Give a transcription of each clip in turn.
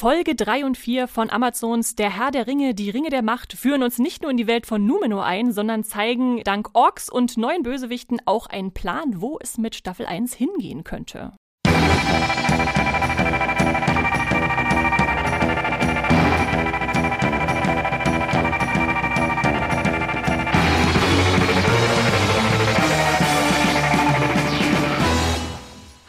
Folge 3 und 4 von Amazons Der Herr der Ringe, die Ringe der Macht führen uns nicht nur in die Welt von Numenor ein, sondern zeigen dank Orks und neuen Bösewichten auch einen Plan, wo es mit Staffel 1 hingehen könnte.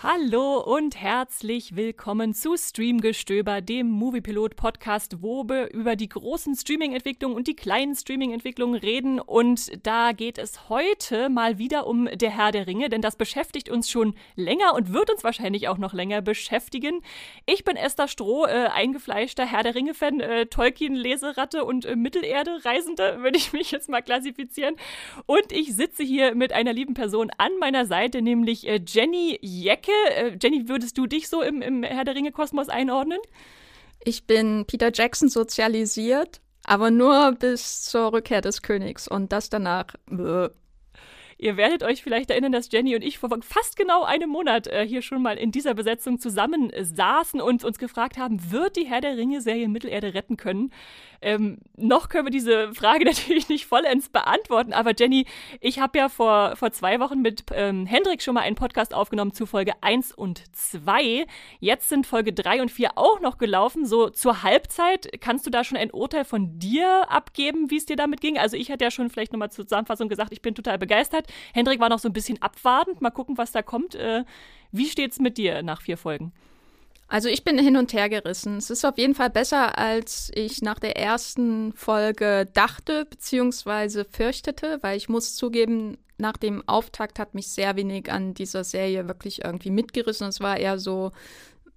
Hallo und herzlich willkommen zu Streamgestöber, dem Moviepilot-Podcast, wo wir über die großen Streaming-Entwicklungen und die kleinen Streaming-Entwicklungen reden. Und da geht es heute mal wieder um Der Herr der Ringe, denn das beschäftigt uns schon länger und wird uns wahrscheinlich auch noch länger beschäftigen. Ich bin Esther Stroh, äh, eingefleischter Herr der Ringe-Fan, äh, Tolkien-Leseratte und äh, Mittelerde-Reisende, würde ich mich jetzt mal klassifizieren. Und ich sitze hier mit einer lieben Person an meiner Seite, nämlich äh, Jenny Jecke. Äh, Jenny, würdest du dich so im, im Herr der Ringe-Kosmos einordnen? Ich bin Peter Jackson sozialisiert, aber nur bis zur Rückkehr des Königs und das danach. Bäh. Ihr werdet euch vielleicht erinnern, dass Jenny und ich vor fast genau einem Monat äh, hier schon mal in dieser Besetzung zusammen saßen und uns gefragt haben, wird die Herr der Ringe-Serie Mittelerde retten können? Ähm, noch können wir diese Frage natürlich nicht vollends beantworten, aber Jenny, ich habe ja vor, vor zwei Wochen mit ähm, Hendrik schon mal einen Podcast aufgenommen zu Folge 1 und 2. Jetzt sind Folge 3 und 4 auch noch gelaufen. So zur Halbzeit, kannst du da schon ein Urteil von dir abgeben, wie es dir damit ging? Also ich hatte ja schon vielleicht nochmal zur Zusammenfassung gesagt, ich bin total begeistert. Hendrik war noch so ein bisschen abwartend. Mal gucken, was da kommt. Äh, wie steht's mit dir nach vier Folgen? Also ich bin hin und her gerissen. Es ist auf jeden Fall besser, als ich nach der ersten Folge dachte bzw. fürchtete, weil ich muss zugeben, nach dem Auftakt hat mich sehr wenig an dieser Serie wirklich irgendwie mitgerissen. Es war eher so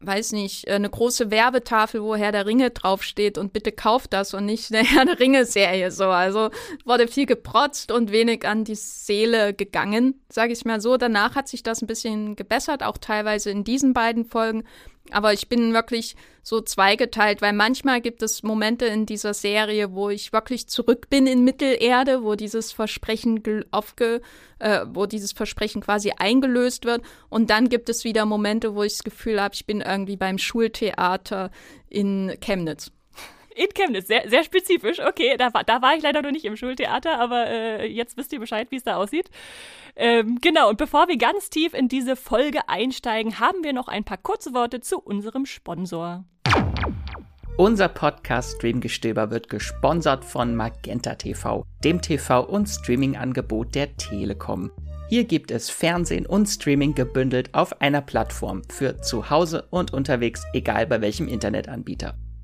weiß nicht, eine große Werbetafel, wo Herr der Ringe draufsteht und bitte kauft das und nicht eine Herr der Ringe-Serie so. Also wurde viel geprotzt und wenig an die Seele gegangen, sage ich mal so. Danach hat sich das ein bisschen gebessert, auch teilweise in diesen beiden Folgen. Aber ich bin wirklich so zweigeteilt, weil manchmal gibt es Momente in dieser Serie, wo ich wirklich zurück bin in Mittelerde, wo dieses Versprechen aufge, äh, wo dieses Versprechen quasi eingelöst wird. Und dann gibt es wieder Momente, wo ich das Gefühl habe, ich bin irgendwie beim Schultheater in Chemnitz. In Chemnitz, sehr, sehr spezifisch. Okay, da, da war ich leider noch nicht im Schultheater, aber äh, jetzt wisst ihr Bescheid, wie es da aussieht. Ähm, genau, und bevor wir ganz tief in diese Folge einsteigen, haben wir noch ein paar kurze Worte zu unserem Sponsor. Unser Podcast Streamgestöber wird gesponsert von Magenta TV, dem TV- und Streaming-Angebot der Telekom. Hier gibt es Fernsehen und Streaming gebündelt auf einer Plattform für zu Hause und unterwegs, egal bei welchem Internetanbieter.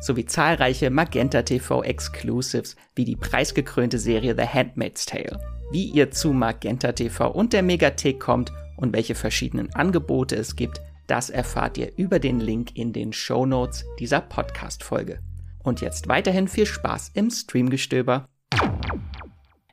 sowie zahlreiche Magenta TV Exclusives wie die preisgekrönte Serie The Handmaid's Tale. Wie ihr zu Magenta TV und der Megathek kommt und welche verschiedenen Angebote es gibt, das erfahrt ihr über den Link in den Show Notes dieser Podcast-Folge. Und jetzt weiterhin viel Spaß im Streamgestöber.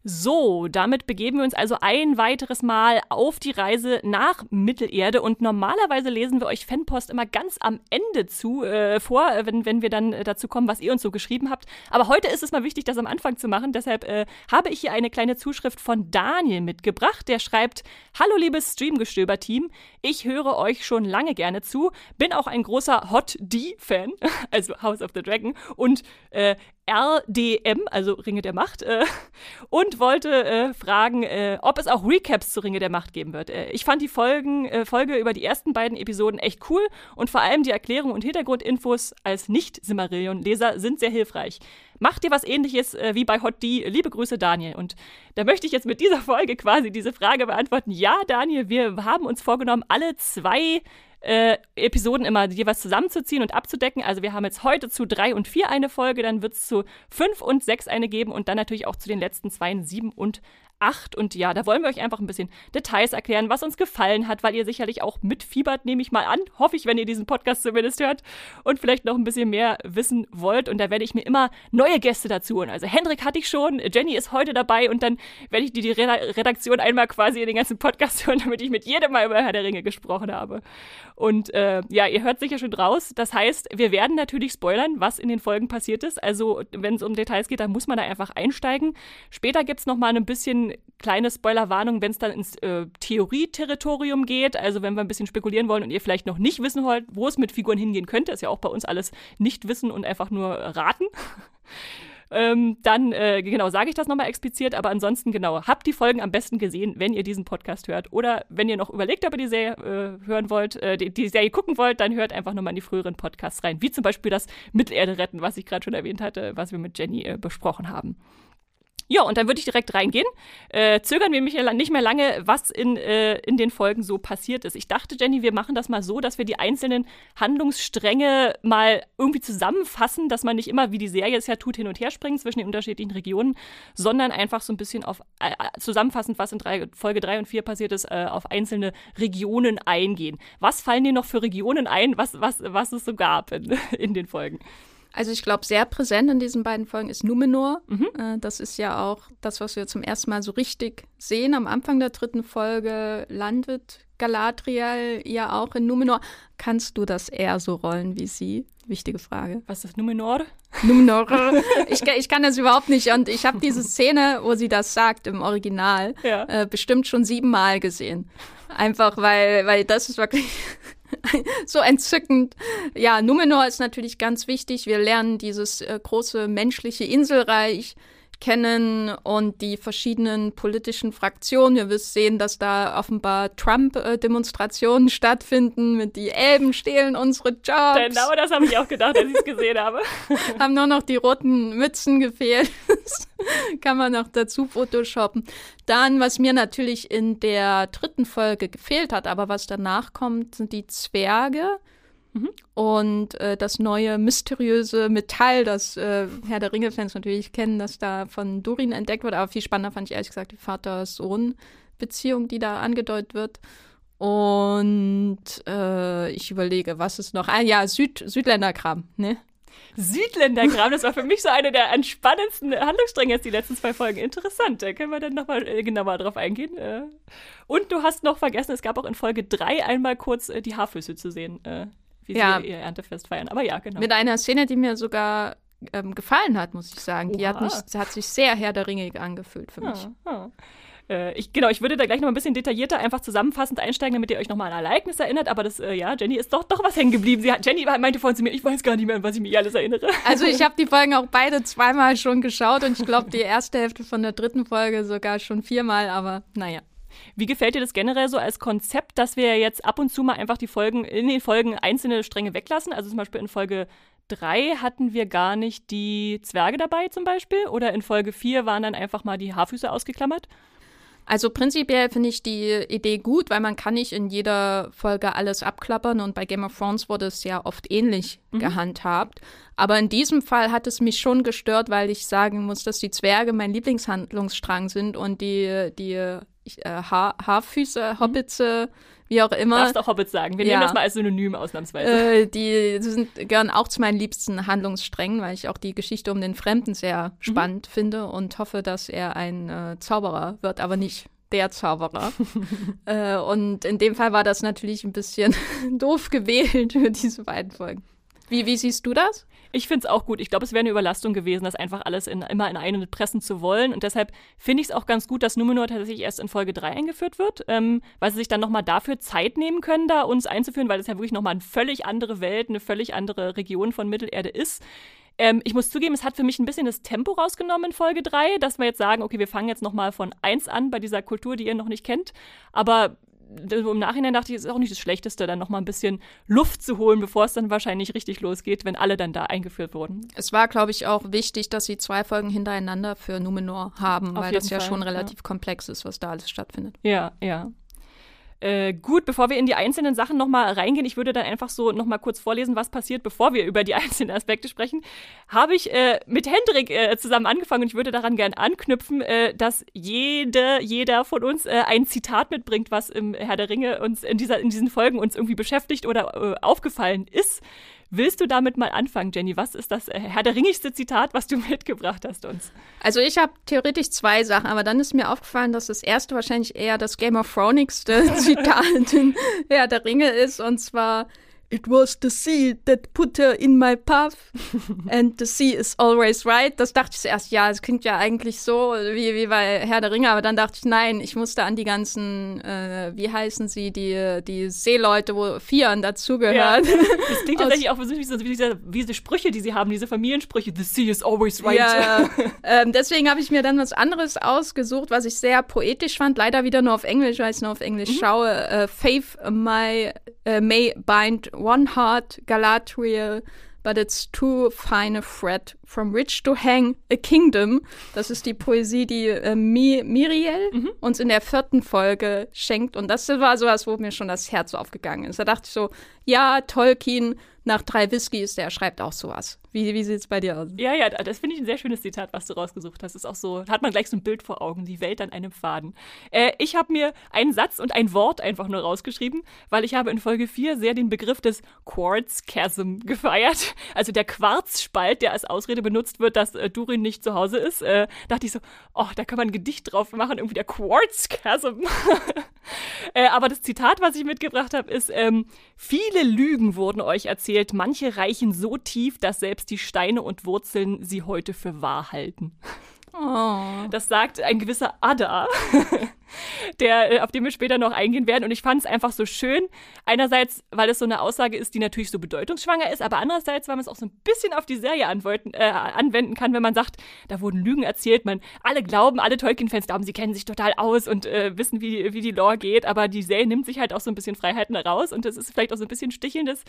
So, damit begeben wir uns also ein weiteres Mal auf die Reise nach Mittelerde und normalerweise lesen wir euch Fanpost immer ganz am Ende zu äh, vor, äh, wenn, wenn wir dann äh, dazu kommen, was ihr uns so geschrieben habt. Aber heute ist es mal wichtig, das am Anfang zu machen. Deshalb äh, habe ich hier eine kleine Zuschrift von Daniel mitgebracht. Der schreibt: Hallo liebes Streamgestöber-Team, ich höre euch schon lange gerne zu, bin auch ein großer Hot D-Fan, also House of the Dragon und äh, RDM, also Ringe der Macht, äh, und wollte äh, fragen, äh, ob es auch Recaps zu Ringe der Macht geben wird. Äh, ich fand die Folgen, äh, Folge über die ersten beiden Episoden echt cool und vor allem die Erklärung und Hintergrundinfos als Nicht-Simmerillion-Leser sind sehr hilfreich. Macht ihr was ähnliches äh, wie bei Hot D? Liebe Grüße, Daniel. Und da möchte ich jetzt mit dieser Folge quasi diese Frage beantworten. Ja, Daniel, wir haben uns vorgenommen, alle zwei äh, Episoden immer jeweils zusammenzuziehen und abzudecken. Also wir haben jetzt heute zu drei und vier eine Folge, dann wird es zu fünf und sechs eine geben und dann natürlich auch zu den letzten zwei, sieben und 8. Und ja, da wollen wir euch einfach ein bisschen Details erklären, was uns gefallen hat, weil ihr sicherlich auch mitfiebert, nehme ich mal an. Hoffe ich, wenn ihr diesen Podcast zumindest hört und vielleicht noch ein bisschen mehr wissen wollt. Und da werde ich mir immer neue Gäste dazu holen. Also Hendrik hatte ich schon, Jenny ist heute dabei und dann werde ich die, die Redaktion einmal quasi in den ganzen Podcast hören, damit ich mit jedem mal über Herr der Ringe gesprochen habe. Und äh, ja, ihr hört sicher schon draus. Das heißt, wir werden natürlich spoilern, was in den Folgen passiert ist. Also, wenn es um Details geht, dann muss man da einfach einsteigen. Später gibt es nochmal ein bisschen kleine Spoilerwarnung, wenn es dann ins äh, Theorie-Territorium geht. Also, wenn wir ein bisschen spekulieren wollen und ihr vielleicht noch nicht wissen wollt, wo es mit Figuren hingehen könnte, ist ja auch bei uns alles nicht wissen und einfach nur raten. ähm, dann, äh, genau, sage ich das nochmal explizit, aber ansonsten, genau, habt die Folgen am besten gesehen, wenn ihr diesen Podcast hört. Oder wenn ihr noch überlegt, ob ihr die Serie äh, hören wollt, äh, die, die, Serie gucken wollt, dann hört einfach nochmal in die früheren Podcasts rein. Wie zum Beispiel das Mittelerde retten, was ich gerade schon erwähnt hatte, was wir mit Jenny äh, besprochen haben. Ja, und dann würde ich direkt reingehen. Äh, zögern wir mich nicht mehr lange, was in, äh, in den Folgen so passiert ist. Ich dachte, Jenny, wir machen das mal so, dass wir die einzelnen Handlungsstränge mal irgendwie zusammenfassen, dass man nicht immer, wie die Serie es ja tut, hin und her springt zwischen den unterschiedlichen Regionen, sondern einfach so ein bisschen auf äh, zusammenfassend, was in drei, Folge 3 und 4 passiert ist, äh, auf einzelne Regionen eingehen. Was fallen dir noch für Regionen ein, was, was, was es so gab in, in den Folgen? Also ich glaube, sehr präsent in diesen beiden Folgen ist Numenor. Mhm. Äh, das ist ja auch das, was wir zum ersten Mal so richtig sehen. Am Anfang der dritten Folge landet Galadriel ja auch in Numenor. Kannst du das eher so rollen wie sie? Wichtige Frage. Was ist Numenor? Numenor. ich, ich kann das überhaupt nicht. Und ich habe diese Szene, wo sie das sagt im Original, ja. äh, bestimmt schon siebenmal gesehen. Einfach weil, weil das ist wirklich so entzückend. Ja, Numenor ist natürlich ganz wichtig. Wir lernen dieses äh, große menschliche Inselreich kennen und die verschiedenen politischen Fraktionen. Wir sehen, dass da offenbar Trump-Demonstrationen stattfinden mit die Elben stehlen unsere Jobs. Genau das habe ich auch gedacht, als ich es gesehen habe. Haben nur noch die roten Mützen gefehlt. Kann man noch dazu photoshoppen. Dann, was mir natürlich in der dritten Folge gefehlt hat, aber was danach kommt, sind die Zwerge. Und äh, das neue mysteriöse Metall, das äh, Herr der Ringe-Fans natürlich kennen, das da von Durin entdeckt wird. Aber viel spannender fand ich ehrlich gesagt die Vater-Sohn-Beziehung, die da angedeutet wird. Und äh, ich überlege, was ist noch? Ah ja, Süd Südländerkram, ne? Südländerkram, das war für mich so eine der entspannendsten Handlungsstränge jetzt die letzten zwei Folgen. Interessant, da können wir dann nochmal äh, genauer drauf eingehen. Äh. Und du hast noch vergessen, es gab auch in Folge 3 einmal kurz äh, die Haarfüße zu sehen wie ja. sie ihr Erntefest feiern. Aber ja, genau. Mit einer Szene, die mir sogar ähm, gefallen hat, muss ich sagen. Oha. Die hat, mich, hat sich sehr Herr der Ringe angefühlt für mich. Ja, ja. Äh, ich, genau, ich würde da gleich noch ein bisschen detaillierter einfach zusammenfassend einsteigen, damit ihr euch nochmal an Ereignis erinnert. Aber das, äh, ja, Jenny ist doch, doch was hängen geblieben. Sie hat, Jenny meinte vorhin zu mir, ich weiß gar nicht mehr, an was ich mich alles erinnere. Also ich habe die Folgen auch beide zweimal schon geschaut und ich glaube die erste Hälfte von der dritten Folge sogar schon viermal, aber naja. Wie gefällt dir das generell so als Konzept, dass wir jetzt ab und zu mal einfach die Folgen, in den Folgen einzelne Stränge weglassen? Also zum Beispiel in Folge 3 hatten wir gar nicht die Zwerge dabei zum Beispiel oder in Folge 4 waren dann einfach mal die Haarfüße ausgeklammert? Also prinzipiell finde ich die Idee gut, weil man kann nicht in jeder Folge alles abklappern und bei Game of Thrones wurde es ja oft ähnlich mhm. gehandhabt. Aber in diesem Fall hat es mich schon gestört, weil ich sagen muss, dass die Zwerge mein Lieblingshandlungsstrang sind und die, die ich, äh, ha Haarfüße, mhm. Hobbitze, wie auch immer. Darfst auch Hobbits sagen. Wir ja. nehmen das mal als Synonym ausnahmsweise. Äh, die sind, gehören auch zu meinen liebsten Handlungssträngen, weil ich auch die Geschichte um den Fremden sehr mhm. spannend finde und hoffe, dass er ein äh, Zauberer wird, aber nicht der Zauberer. äh, und in dem Fall war das natürlich ein bisschen doof gewählt für diese beiden Folgen. Wie, wie siehst du das? Ich finde es auch gut. Ich glaube, es wäre eine Überlastung gewesen, das einfach alles in, immer in eine pressen zu wollen. Und deshalb finde ich es auch ganz gut, dass Numenor tatsächlich erst in Folge 3 eingeführt wird, ähm, weil sie sich dann nochmal dafür Zeit nehmen können, da uns einzuführen, weil es ja wirklich nochmal eine völlig andere Welt, eine völlig andere Region von Mittelerde ist. Ähm, ich muss zugeben, es hat für mich ein bisschen das Tempo rausgenommen in Folge 3, dass wir jetzt sagen, okay, wir fangen jetzt nochmal von 1 an bei dieser Kultur, die ihr noch nicht kennt. Aber im Nachhinein dachte ich, es ist auch nicht das Schlechteste, dann nochmal ein bisschen Luft zu holen, bevor es dann wahrscheinlich richtig losgeht, wenn alle dann da eingeführt wurden. Es war, glaube ich, auch wichtig, dass sie zwei Folgen hintereinander für Numenor haben, Auf weil das ja Fall, schon relativ ja. komplex ist, was da alles stattfindet. Ja, ja. Äh, gut, bevor wir in die einzelnen Sachen nochmal reingehen, ich würde dann einfach so nochmal kurz vorlesen, was passiert, bevor wir über die einzelnen Aspekte sprechen, habe ich äh, mit Hendrik äh, zusammen angefangen und ich würde daran gern anknüpfen, äh, dass jede, jeder von uns äh, ein Zitat mitbringt, was im Herr der Ringe uns in, dieser, in diesen Folgen uns irgendwie beschäftigt oder äh, aufgefallen ist. Willst du damit mal anfangen, Jenny? Was ist das Herr der Ringigste Zitat, was du mitgebracht hast uns? Also ich habe theoretisch zwei Sachen, aber dann ist mir aufgefallen, dass das erste wahrscheinlich eher das Game of Thronesigste Zitat in Herr der Ringe ist. Und zwar It was the sea that put her in my path and the sea is always right. Das dachte ich zuerst, ja, es klingt ja eigentlich so wie, wie bei Herr der Ringe, aber dann dachte ich, nein, ich musste an die ganzen, äh, wie heißen sie, die, die Seeleute, wo Fian dazugehört. Ja, das klingt tatsächlich auch wie, so, wie, diese, wie diese Sprüche, die sie haben, diese Familiensprüche, the sea is always right. Ja, ähm, deswegen habe ich mir dann was anderes ausgesucht, was ich sehr poetisch fand, leider wieder nur auf Englisch, weil ich nur auf Englisch mhm. schaue. Uh, Faith my, uh, may bind one heart Galadriel, but it's too fine a thread from which to hang a kingdom. Das ist die Poesie, die äh, Mi Miriel mhm. uns in der vierten Folge schenkt. Und das war sowas, wo mir schon das Herz aufgegangen ist. Da dachte ich so, ja, Tolkien, nach drei Whiskys, der schreibt auch sowas. Wie, wie sieht es bei dir aus? Ja, ja, das finde ich ein sehr schönes Zitat, was du rausgesucht hast. Ist auch so, hat man gleich so ein Bild vor Augen, die Welt an einem Faden. Äh, ich habe mir einen Satz und ein Wort einfach nur rausgeschrieben, weil ich habe in Folge 4 sehr den Begriff des Quartz Chasm gefeiert. Also der Quarzspalt, der als Ausrede benutzt wird, dass äh, Durin nicht zu Hause ist. Äh, dachte ich so, oh, da kann man ein Gedicht drauf machen, irgendwie der Quartz Chasm. äh, aber das Zitat, was ich mitgebracht habe, ist, ähm, viele Lügen wurden euch erzählt, manche reichen so tief, dass selbst die Steine und Wurzeln sie heute für wahr halten. Oh. Das sagt ein gewisser Ada. der, äh, auf den wir später noch eingehen werden. Und ich fand es einfach so schön. Einerseits, weil es so eine Aussage ist, die natürlich so bedeutungsschwanger ist, aber andererseits, weil man es auch so ein bisschen auf die Serie anwenden, äh, anwenden kann, wenn man sagt, da wurden Lügen erzählt. Man, alle glauben, alle Tolkien-Fans glauben, sie kennen sich total aus und äh, wissen, wie, wie die Lore geht, aber die Serie nimmt sich halt auch so ein bisschen Freiheiten raus und das ist vielleicht auch so ein bisschen stichelndes.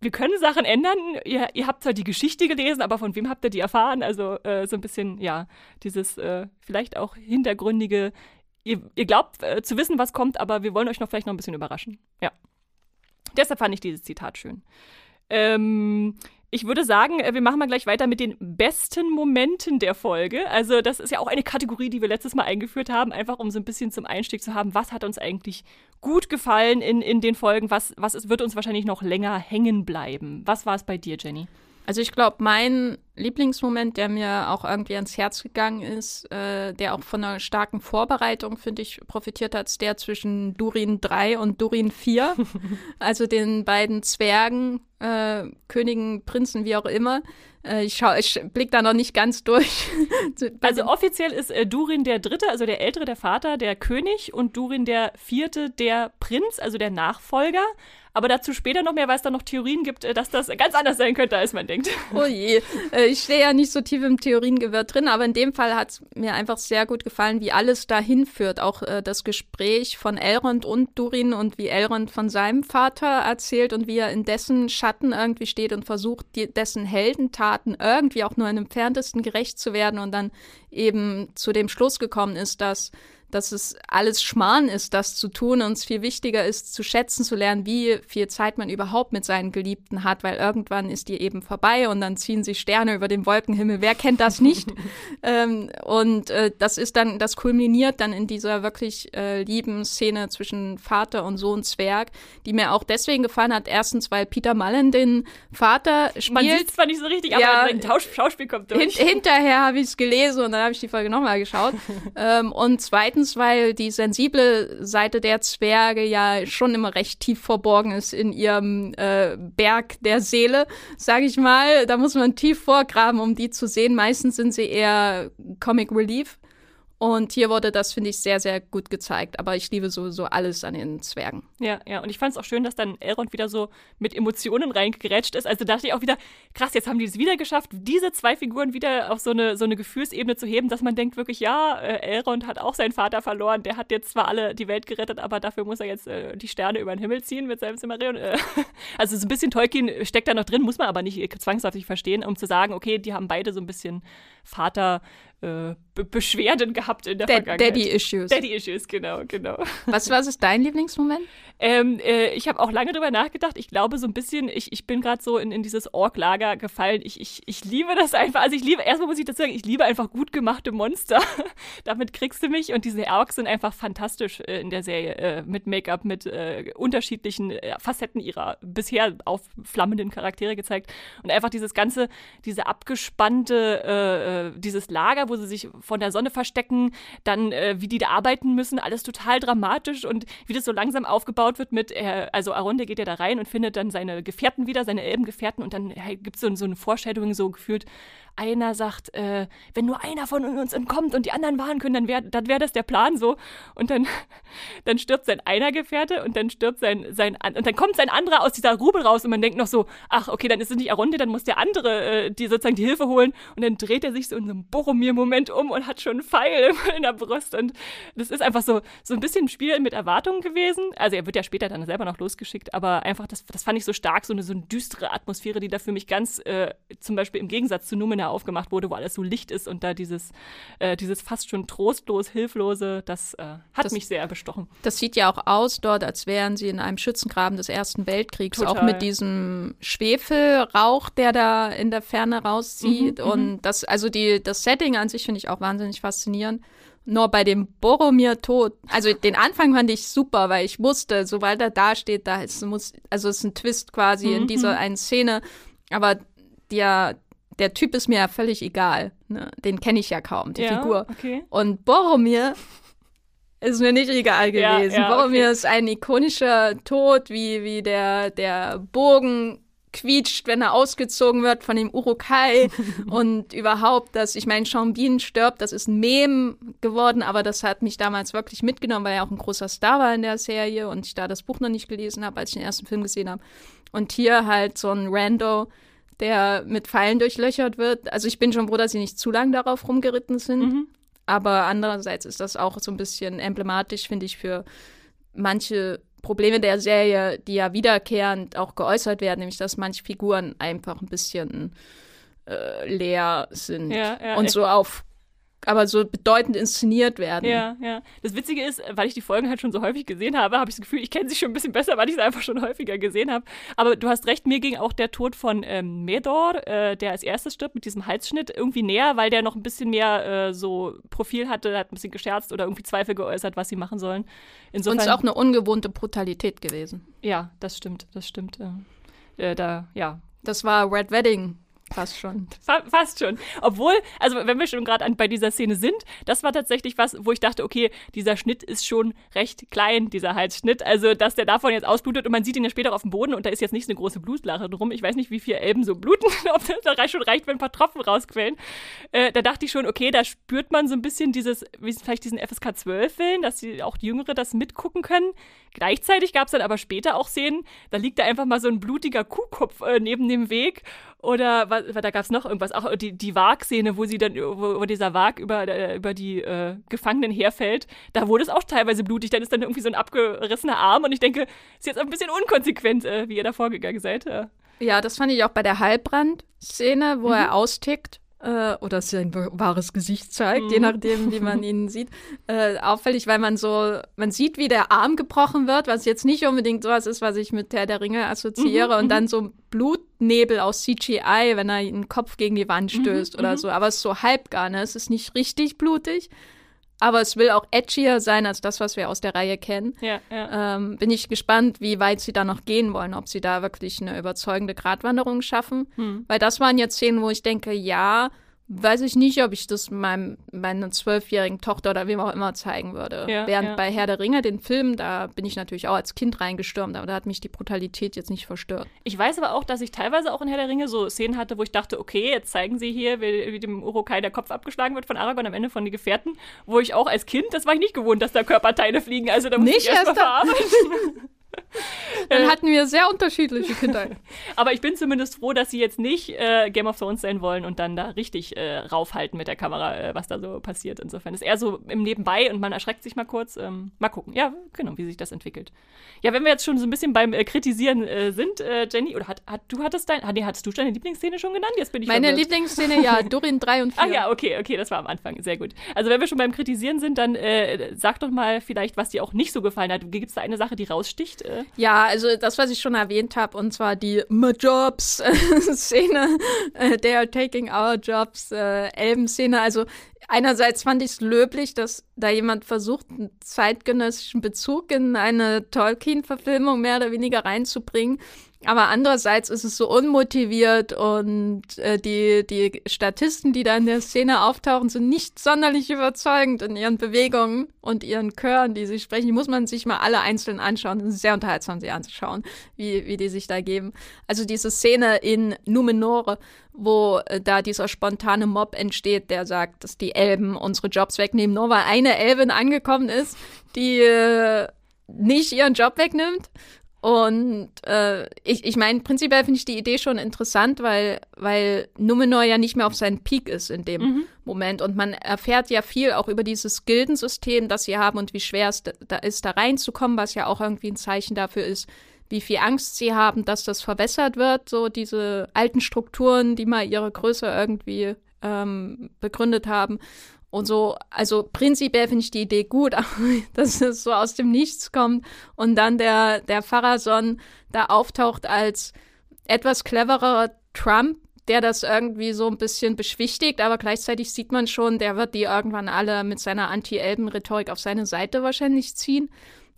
Wir können Sachen ändern. Ihr, ihr habt zwar die Geschichte gelesen, aber von wem habt ihr die erfahren? Also äh, so ein bisschen, ja, dieses äh, vielleicht auch hintergründige ihr, ihr glaubt äh, zu wissen, was kommt, aber wir wollen euch noch vielleicht noch ein bisschen überraschen. Ja. Deshalb fand ich dieses Zitat schön. Ähm, ich würde sagen, äh, wir machen mal gleich weiter mit den besten Momenten der Folge. Also, das ist ja auch eine Kategorie, die wir letztes Mal eingeführt haben, einfach um so ein bisschen zum Einstieg zu haben, was hat uns eigentlich gut gefallen in, in den Folgen, was, was ist, wird uns wahrscheinlich noch länger hängen bleiben. Was war es bei dir, Jenny? Also ich glaube, mein Lieblingsmoment, der mir auch irgendwie ans Herz gegangen ist, äh, der auch von einer starken Vorbereitung, finde ich, profitiert hat, ist der zwischen Durin 3 und Durin 4. also den beiden Zwergen, äh, Königen, Prinzen, wie auch immer. Äh, ich, schau, ich blick da noch nicht ganz durch. also offiziell ist äh, Durin der Dritte, also der Ältere, der Vater, der König und Durin der Vierte, der Prinz, also der Nachfolger. Aber dazu später noch mehr, weil es da noch Theorien gibt, äh, dass das ganz anders sein könnte, als man denkt. Oh je. Ich stehe ja nicht so tief im Theoriengewirr drin, aber in dem Fall hat es mir einfach sehr gut gefallen, wie alles dahin führt. Auch äh, das Gespräch von Elrond und Durin und wie Elrond von seinem Vater erzählt und wie er in dessen Schatten irgendwie steht und versucht, die, dessen Heldentaten irgendwie auch nur im entferntesten gerecht zu werden und dann eben zu dem Schluss gekommen ist, dass dass es alles Schmarrn ist, das zu tun und es viel wichtiger ist, zu schätzen, zu lernen, wie viel Zeit man überhaupt mit seinen Geliebten hat, weil irgendwann ist die eben vorbei und dann ziehen sich Sterne über den Wolkenhimmel. Wer kennt das nicht? ähm, und äh, das ist dann, das kulminiert dann in dieser wirklich äh, lieben Szene zwischen Vater und Sohn Zwerg, die mir auch deswegen gefallen hat. Erstens, weil Peter Mullen den Vater spielt. Man sieht zwar nicht so richtig, aber ja, ein Tausch Schauspiel kommt durch. Hin hinterher habe ich es gelesen und dann habe ich die Folge nochmal geschaut. ähm, und zweitens, Zweitens, weil die sensible Seite der Zwerge ja schon immer recht tief verborgen ist in ihrem äh, Berg der Seele, sage ich mal. Da muss man tief vorgraben, um die zu sehen. Meistens sind sie eher Comic Relief. Und hier wurde das, finde ich, sehr, sehr gut gezeigt. Aber ich liebe sowieso alles an den Zwergen. Ja, ja. Und ich fand es auch schön, dass dann Elrond wieder so mit Emotionen reingerätscht ist. Also dachte ich auch wieder, krass, jetzt haben die es wieder geschafft, diese zwei Figuren wieder auf so eine, so eine Gefühlsebene zu heben, dass man denkt wirklich, ja, äh, Elrond hat auch seinen Vater verloren. Der hat jetzt zwar alle die Welt gerettet, aber dafür muss er jetzt äh, die Sterne über den Himmel ziehen mit seinem Silmarillion. Äh, also so ein bisschen Tolkien steckt da noch drin, muss man aber nicht zwangsläufig verstehen, um zu sagen, okay, die haben beide so ein bisschen Vater äh, Be Beschwerden gehabt in der Dad Vergangenheit. Daddy Issues. Daddy Issues, genau, genau. Was, was ist dein Lieblingsmoment? Ähm, äh, ich habe auch lange drüber nachgedacht. Ich glaube so ein bisschen, ich, ich bin gerade so in, in dieses Ork-Lager gefallen. Ich, ich, ich liebe das einfach. Also ich liebe, erstmal muss ich dazu sagen, ich liebe einfach gut gemachte Monster. Damit kriegst du mich. Und diese Orks sind einfach fantastisch äh, in der Serie. Äh, mit Make-up, mit äh, unterschiedlichen äh, Facetten ihrer bisher aufflammenden Charaktere gezeigt. Und einfach dieses ganze, diese abgespannte, dieses Lager, wo sie sich von der Sonne verstecken, dann wie die da arbeiten müssen, alles total dramatisch und wie das so langsam aufgebaut wird mit, also Aronde geht ja da rein und findet dann seine Gefährten wieder, seine Elbengefährten und dann gibt es so, so eine Vorstellung so gefühlt, einer sagt, äh, wenn nur einer von uns entkommt und die anderen warnen können, dann wäre dann wär das der Plan so. Und dann, dann stirbt sein einer Gefährte und dann stirbt sein, sein und dann kommt sein anderer aus dieser Grube raus und man denkt noch so, ach, okay, dann ist es nicht Aronde, dann muss der andere äh, die sozusagen die Hilfe holen und dann dreht er sich so in so einem Boromir-Moment um und hat schon einen Pfeil in der Brust und das ist einfach so, so ein bisschen ein Spiel mit Erwartungen gewesen. Also er wird ja später dann selber noch losgeschickt, aber einfach, das, das fand ich so stark, so eine, so eine düstere Atmosphäre, die da für mich ganz, äh, zum Beispiel im Gegensatz zu Numenor aufgemacht wurde, wo alles so Licht ist und da dieses, äh, dieses fast schon trostlos, hilflose, das äh, hat das, mich sehr bestochen. Das sieht ja auch aus dort, als wären sie in einem Schützengraben des Ersten Weltkriegs, Total. auch mit diesem Schwefelrauch, der da in der Ferne rauszieht. Mhm, mhm. und das, also die, das Setting an sich finde ich auch wahnsinnig faszinierend. Nur bei dem Boromir-Tod, also den Anfang fand ich super, weil ich wusste, sobald er da steht, da ist, muss, also es ist ein Twist quasi mhm. in dieser einen Szene. Aber der, der Typ ist mir ja völlig egal. Ne? Den kenne ich ja kaum, die ja, Figur. Okay. Und Boromir ist mir nicht egal gewesen. Ja, ja, Boromir okay. ist ein ikonischer Tod, wie, wie der, der Bogen quietscht, wenn er ausgezogen wird von dem Urukai und überhaupt, dass, ich meine, Sean Bean stirbt, das ist ein Mem geworden, aber das hat mich damals wirklich mitgenommen, weil er auch ein großer Star war in der Serie und ich da das Buch noch nicht gelesen habe, als ich den ersten Film gesehen habe. Und hier halt so ein Rando, der mit Pfeilen durchlöchert wird. Also ich bin schon froh, dass sie nicht zu lang darauf rumgeritten sind. Mhm. Aber andererseits ist das auch so ein bisschen emblematisch, finde ich, für manche Probleme der Serie, die ja wiederkehrend auch geäußert werden, nämlich dass manche Figuren einfach ein bisschen äh, leer sind ja, ja, und so auf aber so bedeutend inszeniert werden. Ja, ja. Das Witzige ist, weil ich die Folgen halt schon so häufig gesehen habe, habe ich das Gefühl, ich kenne sie schon ein bisschen besser, weil ich sie einfach schon häufiger gesehen habe. Aber du hast recht, mir ging auch der Tod von ähm, Medor, äh, der als erstes stirbt, mit diesem Halsschnitt, irgendwie näher, weil der noch ein bisschen mehr äh, so Profil hatte, hat ein bisschen gescherzt oder irgendwie Zweifel geäußert, was sie machen sollen. Insofern, Und es ist auch eine ungewohnte Brutalität gewesen. Ja, das stimmt, das stimmt. Äh, da, ja. Das war Red Wedding Fast schon. fast schon. Obwohl, also wenn wir schon gerade bei dieser Szene sind, das war tatsächlich was, wo ich dachte, okay, dieser Schnitt ist schon recht klein, dieser Halsschnitt. Also, dass der davon jetzt ausblutet und man sieht ihn ja später auf dem Boden und da ist jetzt nicht so eine große Blutlache drum. Ich weiß nicht, wie viele Elben so bluten, ob das da schon reicht, wenn ein paar Tropfen rausquellen. Äh, da dachte ich schon, okay, da spürt man so ein bisschen dieses, wie vielleicht diesen FSK 12 Willen, dass die, auch die Jüngere das mitgucken können. Gleichzeitig gab es dann aber später auch Szenen, da liegt da einfach mal so ein blutiger Kuhkopf äh, neben dem Weg oder was, da gab es noch irgendwas, auch die, die Wag-Szene, wo sie dann, wo, wo dieser Wag über, äh, über die äh, Gefangenen herfällt, da wurde es auch teilweise blutig. Dann ist dann irgendwie so ein abgerissener Arm und ich denke, ist jetzt ein bisschen unkonsequent, äh, wie ihr da vorgegangen seid. Ja. ja, das fand ich auch bei der Halbbrand-Szene, wo mhm. er austickt äh, oder sein wahres Gesicht zeigt, mhm. je nachdem, wie man ihn sieht, äh, auffällig, weil man so, man sieht, wie der Arm gebrochen wird, was jetzt nicht unbedingt sowas ist, was ich mit Herr der Ringe assoziiere, mhm. und dann mhm. so Blutnebel aus CGI, wenn er den Kopf gegen die Wand mhm, stößt mhm. oder so, aber es ist so halb gar, ne? Es ist nicht richtig blutig, aber es will auch edgier sein als das, was wir aus der Reihe kennen. Ja, ja. Ähm, bin ich gespannt, wie weit sie da noch gehen wollen, ob sie da wirklich eine überzeugende Gratwanderung schaffen. Hm. Weil das waren jetzt Szenen, wo ich denke, ja, weiß ich nicht, ob ich das meinem, meiner zwölfjährigen Tochter oder wem auch immer zeigen würde. Ja, Während ja. bei Herr der Ringe, den Film, da bin ich natürlich auch als Kind reingestürmt, aber da hat mich die Brutalität jetzt nicht verstört. Ich weiß aber auch, dass ich teilweise auch in Herr der Ringe so Szenen hatte, wo ich dachte, okay, jetzt zeigen sie hier, wie, wie dem Urukai der Kopf abgeschlagen wird von Aragorn am Ende von den Gefährten, wo ich auch als Kind, das war ich nicht gewohnt, dass da Körperteile fliegen, also da muss nicht ich erst mal verarbeiten. Dann hatten wir sehr unterschiedliche Kindheit. Aber ich bin zumindest froh, dass sie jetzt nicht äh, Game of Thrones sein wollen und dann da richtig äh, raufhalten mit der Kamera, äh, was da so passiert. Insofern ist eher so im Nebenbei und man erschreckt sich mal kurz. Ähm, mal gucken. Ja, genau, wie sich das entwickelt. Ja, wenn wir jetzt schon so ein bisschen beim äh, Kritisieren äh, sind, äh, Jenny, oder hat, hat, du hattest dein, nee, hattest du deine Lieblingsszene schon genannt? Jetzt bin ich Meine verwirrt. Lieblingsszene, ja, Dorin 3 und 4. Ah ja, okay, okay, das war am Anfang. Sehr gut. Also wenn wir schon beim Kritisieren sind, dann äh, sag doch mal vielleicht, was dir auch nicht so gefallen hat. Gibt es da eine Sache, die raussticht? Äh? Ja, also das, was ich schon erwähnt habe, und zwar die My Jobs-Szene, äh, They are taking our jobs, äh, Elben-Szene. Also einerseits fand ich es löblich, dass da jemand versucht, einen zeitgenössischen Bezug in eine Tolkien-Verfilmung mehr oder weniger reinzubringen. Aber andererseits ist es so unmotiviert und äh, die, die Statisten, die da in der Szene auftauchen, sind nicht sonderlich überzeugend in ihren Bewegungen und ihren Chören, die sie sprechen. Die muss man sich mal alle einzeln anschauen. Es ist sehr unterhaltsam, sie anzuschauen, wie, wie die sich da geben. Also diese Szene in Numenore, wo äh, da dieser spontane Mob entsteht, der sagt, dass die Elben unsere Jobs wegnehmen, nur weil eine Elbin angekommen ist, die äh, nicht ihren Job wegnimmt und äh, ich, ich meine, prinzipiell finde ich die Idee schon interessant, weil, weil Numenor ja nicht mehr auf seinen Peak ist in dem mhm. Moment. Und man erfährt ja viel auch über dieses Gildensystem, das sie haben und wie schwer es da ist, da reinzukommen, was ja auch irgendwie ein Zeichen dafür ist, wie viel Angst sie haben, dass das verwässert wird, so diese alten Strukturen, die mal ihre Größe irgendwie ähm, begründet haben. Und so, also prinzipiell finde ich die Idee gut, aber dass es so aus dem Nichts kommt und dann der, der Pharason da auftaucht als etwas cleverer Trump, der das irgendwie so ein bisschen beschwichtigt, aber gleichzeitig sieht man schon, der wird die irgendwann alle mit seiner Anti-Elben-Rhetorik auf seine Seite wahrscheinlich ziehen.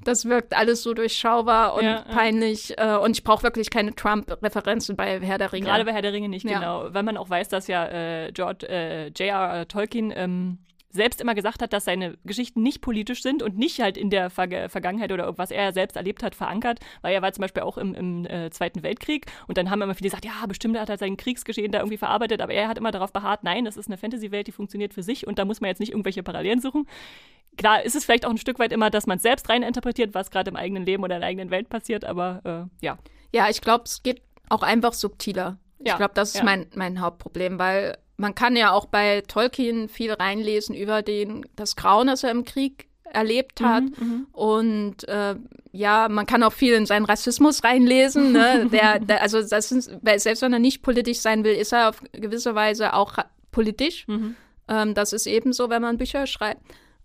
Das wirkt alles so durchschaubar und ja, peinlich. Äh, und ich brauche wirklich keine Trump-Referenzen bei Herr der Ringe. Gerade bei Herr der Ringe nicht, ja. genau. Weil man auch weiß, dass ja äh, George äh, J.R. Tolkien ähm, selbst immer gesagt hat, dass seine Geschichten nicht politisch sind und nicht halt in der Ver Vergangenheit oder was er selbst erlebt hat, verankert, weil er war zum Beispiel auch im, im äh, Zweiten Weltkrieg und dann haben immer viele gesagt, ja, bestimmt hat er sein Kriegsgeschehen da irgendwie verarbeitet, aber er hat immer darauf beharrt, nein, das ist eine Fantasy-Welt, die funktioniert für sich und da muss man jetzt nicht irgendwelche Parallelen suchen. Klar ist es vielleicht auch ein Stück weit immer, dass man selbst rein interpretiert, was gerade im eigenen Leben oder in der eigenen Welt passiert, aber äh, ja. Ja, ich glaube, es geht auch einfach subtiler. Ja, ich glaube, das ist ja. mein, mein Hauptproblem, weil man kann ja auch bei Tolkien viel reinlesen über den, das Grauen, das er im Krieg erlebt hat. Mhm, mhm. und äh, ja, man kann auch viel in seinen Rassismus reinlesen. Ne? Der, der, also das ist, selbst wenn er nicht politisch sein will, ist er auf gewisse Weise auch politisch. Mhm. Ähm, das ist ebenso, wenn man Bücher schreibt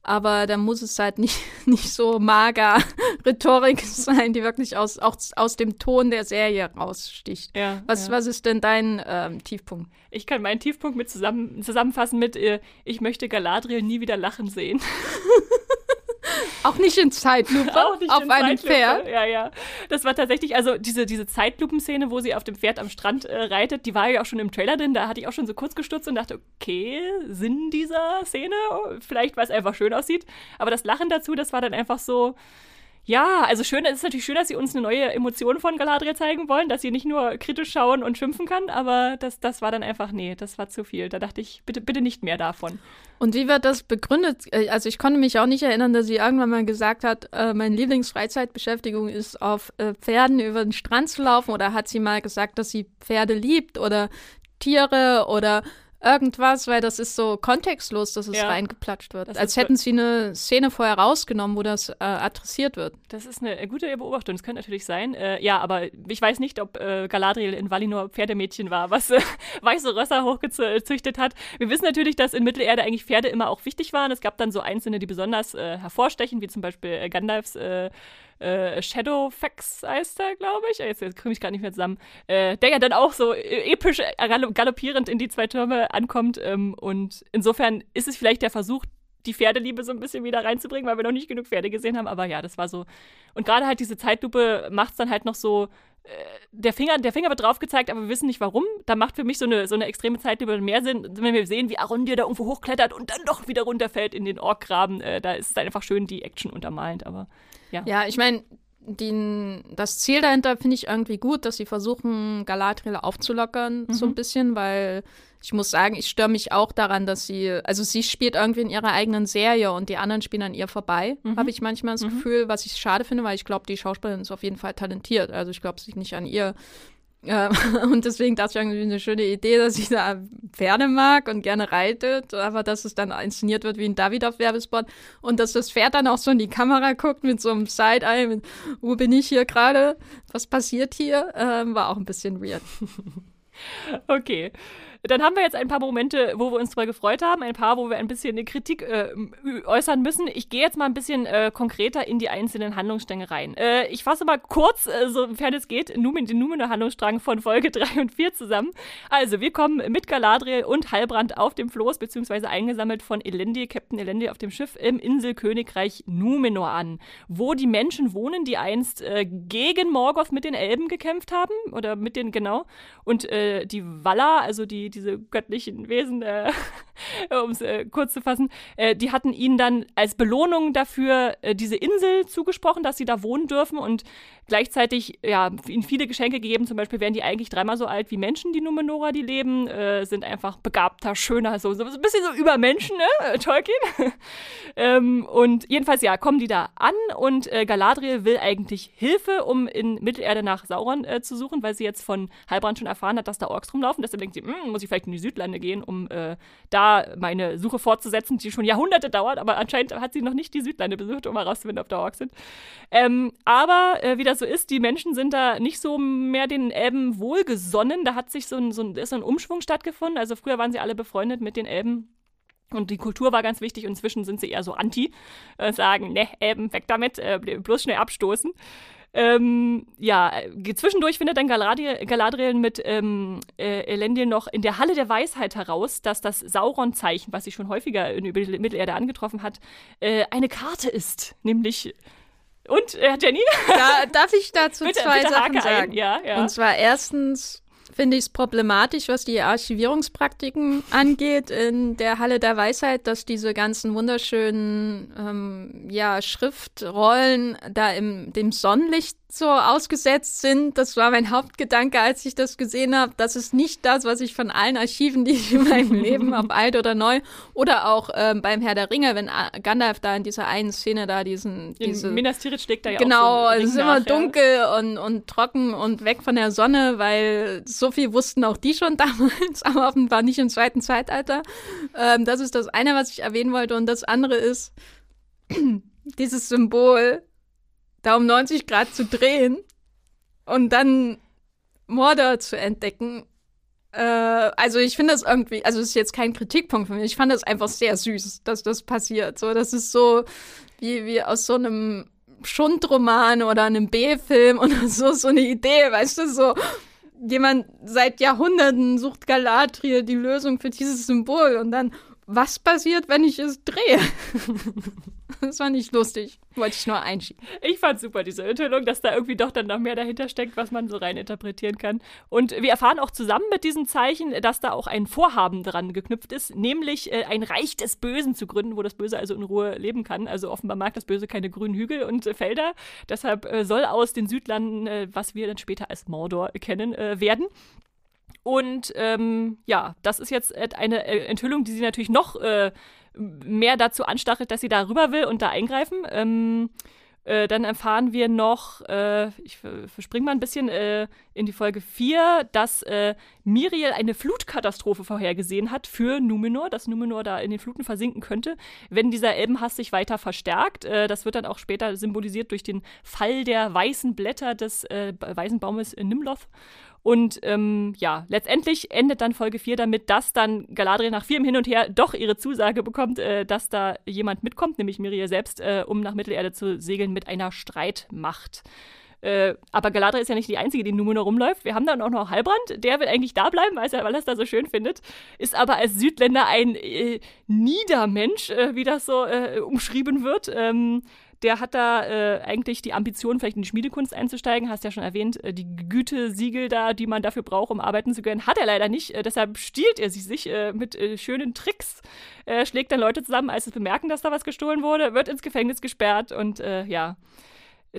aber dann muss es halt nicht, nicht so mager Rhetorik sein, die wirklich aus, auch aus dem Ton der Serie raussticht. Ja, was, ja. was ist denn dein ähm, Tiefpunkt? Ich kann meinen Tiefpunkt mit zusammen, zusammenfassen mit, äh, ich möchte Galadriel nie wieder lachen sehen. Auch nicht in Zeitlupe, nicht auf in einem Zeitlupe. Pferd. Ja, ja. Das war tatsächlich, also diese, diese Zeitlupenszene, wo sie auf dem Pferd am Strand äh, reitet, die war ja auch schon im Trailer drin. Da hatte ich auch schon so kurz gestutzt und dachte, okay, Sinn dieser Szene? Vielleicht, weil es einfach schön aussieht. Aber das Lachen dazu, das war dann einfach so, ja, also schön, es ist natürlich schön, dass sie uns eine neue Emotion von Galadriel zeigen wollen, dass sie nicht nur kritisch schauen und schimpfen kann, aber das, das war dann einfach, nee, das war zu viel. Da dachte ich, bitte, bitte nicht mehr davon. Und wie wird das begründet? Äh, also ich konnte mich auch nicht erinnern, dass sie irgendwann mal gesagt hat, äh, meine Lieblingsfreizeitbeschäftigung ist auf äh, Pferden über den Strand zu laufen oder hat sie mal gesagt, dass sie Pferde liebt oder Tiere oder irgendwas, weil das ist so kontextlos, dass es ja. reingeplatscht wird. Das Als hätten sie eine Szene vorher rausgenommen, wo das äh, adressiert wird. Das ist eine gute Beobachtung. Das könnte natürlich sein. Äh, ja, aber ich weiß nicht, ob äh, Galadriel in Valinor Pferdemädchen war, was äh, weiße Rösser hochgezüchtet hat. Wir wissen natürlich, dass in Mittelerde eigentlich Pferde immer auch wichtig waren. Es gab dann so einzelne, die besonders äh, hervorstechen, wie zum Beispiel äh, Gandalfs äh, Shadowfax heißt er, glaube ich. Jetzt, jetzt kriege ich gar nicht mehr zusammen. Äh, der ja dann auch so äh, episch äh, galoppierend in die zwei Türme ankommt. Ähm, und insofern ist es vielleicht der Versuch, die Pferdeliebe so ein bisschen wieder reinzubringen, weil wir noch nicht genug Pferde gesehen haben. Aber ja, das war so. Und gerade halt diese Zeitlupe macht es dann halt noch so. Äh, der Finger, der Finger wird drauf gezeigt, aber wir wissen nicht warum. Da macht für mich so eine, so eine extreme Zeitlupe mehr Sinn, wenn wir sehen, wie Arondir da irgendwo hochklettert und dann doch wieder runterfällt in den Orkgraben. Äh, da ist es einfach schön die Action untermalend, aber ja. Ja, ich meine, den, das Ziel dahinter finde ich irgendwie gut, dass sie versuchen, Galadriel aufzulockern, mhm. so ein bisschen, weil ich muss sagen, ich störe mich auch daran, dass sie, also sie spielt irgendwie in ihrer eigenen Serie und die anderen spielen an ihr vorbei, mhm. habe ich manchmal das mhm. Gefühl, was ich schade finde, weil ich glaube, die Schauspielerin ist auf jeden Fall talentiert. Also ich glaube, sie nicht an ihr und deswegen dachte ich irgendwie eine schöne Idee, dass sie da Pferde mag und gerne reitet, aber dass es dann inszeniert wird wie ein Davidoff-Werbespot und dass das Pferd dann auch so in die Kamera guckt mit so einem Side-Eye, mit, wo bin ich hier gerade, was passiert hier, ähm, war auch ein bisschen weird. Okay. Dann haben wir jetzt ein paar Momente, wo wir uns drüber gefreut haben, ein paar, wo wir ein bisschen eine Kritik äh, äußern müssen. Ich gehe jetzt mal ein bisschen äh, konkreter in die einzelnen Handlungsstränge rein. Äh, ich fasse mal kurz, äh, sofern es geht, Numen, den Numene-Handlungsstrang von Folge 3 und 4 zusammen. Also, wir kommen mit Galadriel und Halbrand auf dem Floß, beziehungsweise eingesammelt von Elendil, Captain Elendil auf dem Schiff im Inselkönigreich Numenor an, wo die Menschen wohnen, die einst äh, gegen Morgoth mit den Elben gekämpft haben, oder mit den, genau, und äh, die Valar, also die, die diese göttlichen Wesen, äh, um es äh, kurz zu fassen, äh, die hatten ihnen dann als Belohnung dafür äh, diese Insel zugesprochen, dass sie da wohnen dürfen. Und gleichzeitig ja, ihnen viele Geschenke gegeben. Zum Beispiel werden die eigentlich dreimal so alt wie Menschen, die Numenora, die leben, äh, sind einfach begabter, schöner, so, so, ein bisschen so über Menschen, ne? Tolkien. ähm, und jedenfalls, ja, kommen die da an und äh, Galadriel will eigentlich Hilfe, um in Mittelerde nach Sauron äh, zu suchen, weil sie jetzt von Halbrand schon erfahren hat, dass da Orks rumlaufen. Deshalb denkt sie, hm, muss ich vielleicht in die Südlande gehen, um äh, da meine Suche fortzusetzen, die schon Jahrhunderte dauert, aber anscheinend hat sie noch nicht die Südlande besucht, um herauszufinden, ob da Orks sind. Ähm, aber äh, wie so ist, die Menschen sind da nicht so mehr den Elben wohlgesonnen. Da hat sich so ein, so ein, ist so ein Umschwung stattgefunden. Also früher waren sie alle befreundet mit den Elben. Und die Kultur war ganz wichtig inzwischen sind sie eher so anti, äh, sagen, ne, Elben, weg damit, äh, bloß schnell abstoßen. Ähm, ja, zwischendurch findet dann Galadriel, Galadriel mit ähm, äh, Elendil noch in der Halle der Weisheit heraus, dass das Sauron-Zeichen, was sie schon häufiger in die Mittelerde angetroffen hat, äh, eine Karte ist, nämlich und, äh, Jenny? Da, darf ich dazu bitte, zwei bitte Sachen sagen? Ja, ja. Und zwar erstens finde ich es problematisch, was die Archivierungspraktiken angeht in der Halle der Weisheit, dass diese ganzen wunderschönen ähm, ja, Schriftrollen da im dem Sonnenlicht so ausgesetzt sind. Das war mein Hauptgedanke, als ich das gesehen habe. Das ist nicht das, was ich von allen Archiven, die ich in meinem Leben habe, alt oder neu, oder auch ähm, beim Herr der Ringe, wenn Gandalf da in dieser einen Szene da diesen, diese, Minas Tirith schlägt da ja genau, auch so es ist immer dunkel und, und trocken und weg von der Sonne, weil so viel wussten auch die schon damals, aber offenbar nicht im zweiten Zeitalter. Ähm, das ist das eine, was ich erwähnen wollte und das andere ist dieses Symbol da um 90 Grad zu drehen und dann Mordor zu entdecken. Äh, also ich finde das irgendwie, also es ist jetzt kein Kritikpunkt von mir, ich fand das einfach sehr süß, dass das passiert. So, das ist so wie, wie aus so einem Schundroman oder einem B-Film oder so, so eine Idee, weißt du, so jemand seit Jahrhunderten sucht Galadriel die Lösung für dieses Symbol und dann, was passiert, wenn ich es drehe? das war nicht lustig. Wollte ich nur einschieben. Ich fand super diese Enthüllung, dass da irgendwie doch dann noch mehr dahinter steckt, was man so rein interpretieren kann. Und wir erfahren auch zusammen mit diesem Zeichen, dass da auch ein Vorhaben dran geknüpft ist, nämlich äh, ein Reich des Bösen zu gründen, wo das Böse also in Ruhe leben kann. Also offenbar mag das Böse keine grünen Hügel und äh, Felder. Deshalb äh, soll aus den Südlanden, äh, was wir dann später als Mordor kennen, äh, werden. Und ähm, ja, das ist jetzt eine äh, Enthüllung, die sie natürlich noch äh, mehr dazu anstachelt, dass sie da rüber will und da eingreifen. Ähm, äh, dann erfahren wir noch, äh, ich verspringe mal ein bisschen äh, in die Folge 4, dass äh, Miriel eine Flutkatastrophe vorhergesehen hat für Numenor, dass Numenor da in den Fluten versinken könnte, wenn dieser Elbenhass sich weiter verstärkt. Äh, das wird dann auch später symbolisiert durch den Fall der weißen Blätter des äh, weißen Baumes Nimloth. Und ähm, ja, letztendlich endet dann Folge 4 damit, dass dann Galadriel nach vielem Hin und Her doch ihre Zusage bekommt, äh, dass da jemand mitkommt, nämlich Miriel selbst, äh, um nach Mittelerde zu segeln mit einer Streitmacht. Äh, aber Galadriel ist ja nicht die Einzige, die in Numenor rumläuft. Wir haben dann auch noch Halbrand, der will eigentlich da bleiben, weil er es da so schön findet, ist aber als Südländer ein äh, Niedermensch, äh, wie das so äh, umschrieben wird. Ähm, der hat da äh, eigentlich die Ambition, vielleicht in die Schmiedekunst einzusteigen. Hast ja schon erwähnt, äh, die Gütesiegel da, die man dafür braucht, um arbeiten zu können, hat er leider nicht. Äh, deshalb stiehlt er sie sich äh, mit äh, schönen Tricks, äh, schlägt dann Leute zusammen, als sie bemerken, dass da was gestohlen wurde, wird ins Gefängnis gesperrt und ja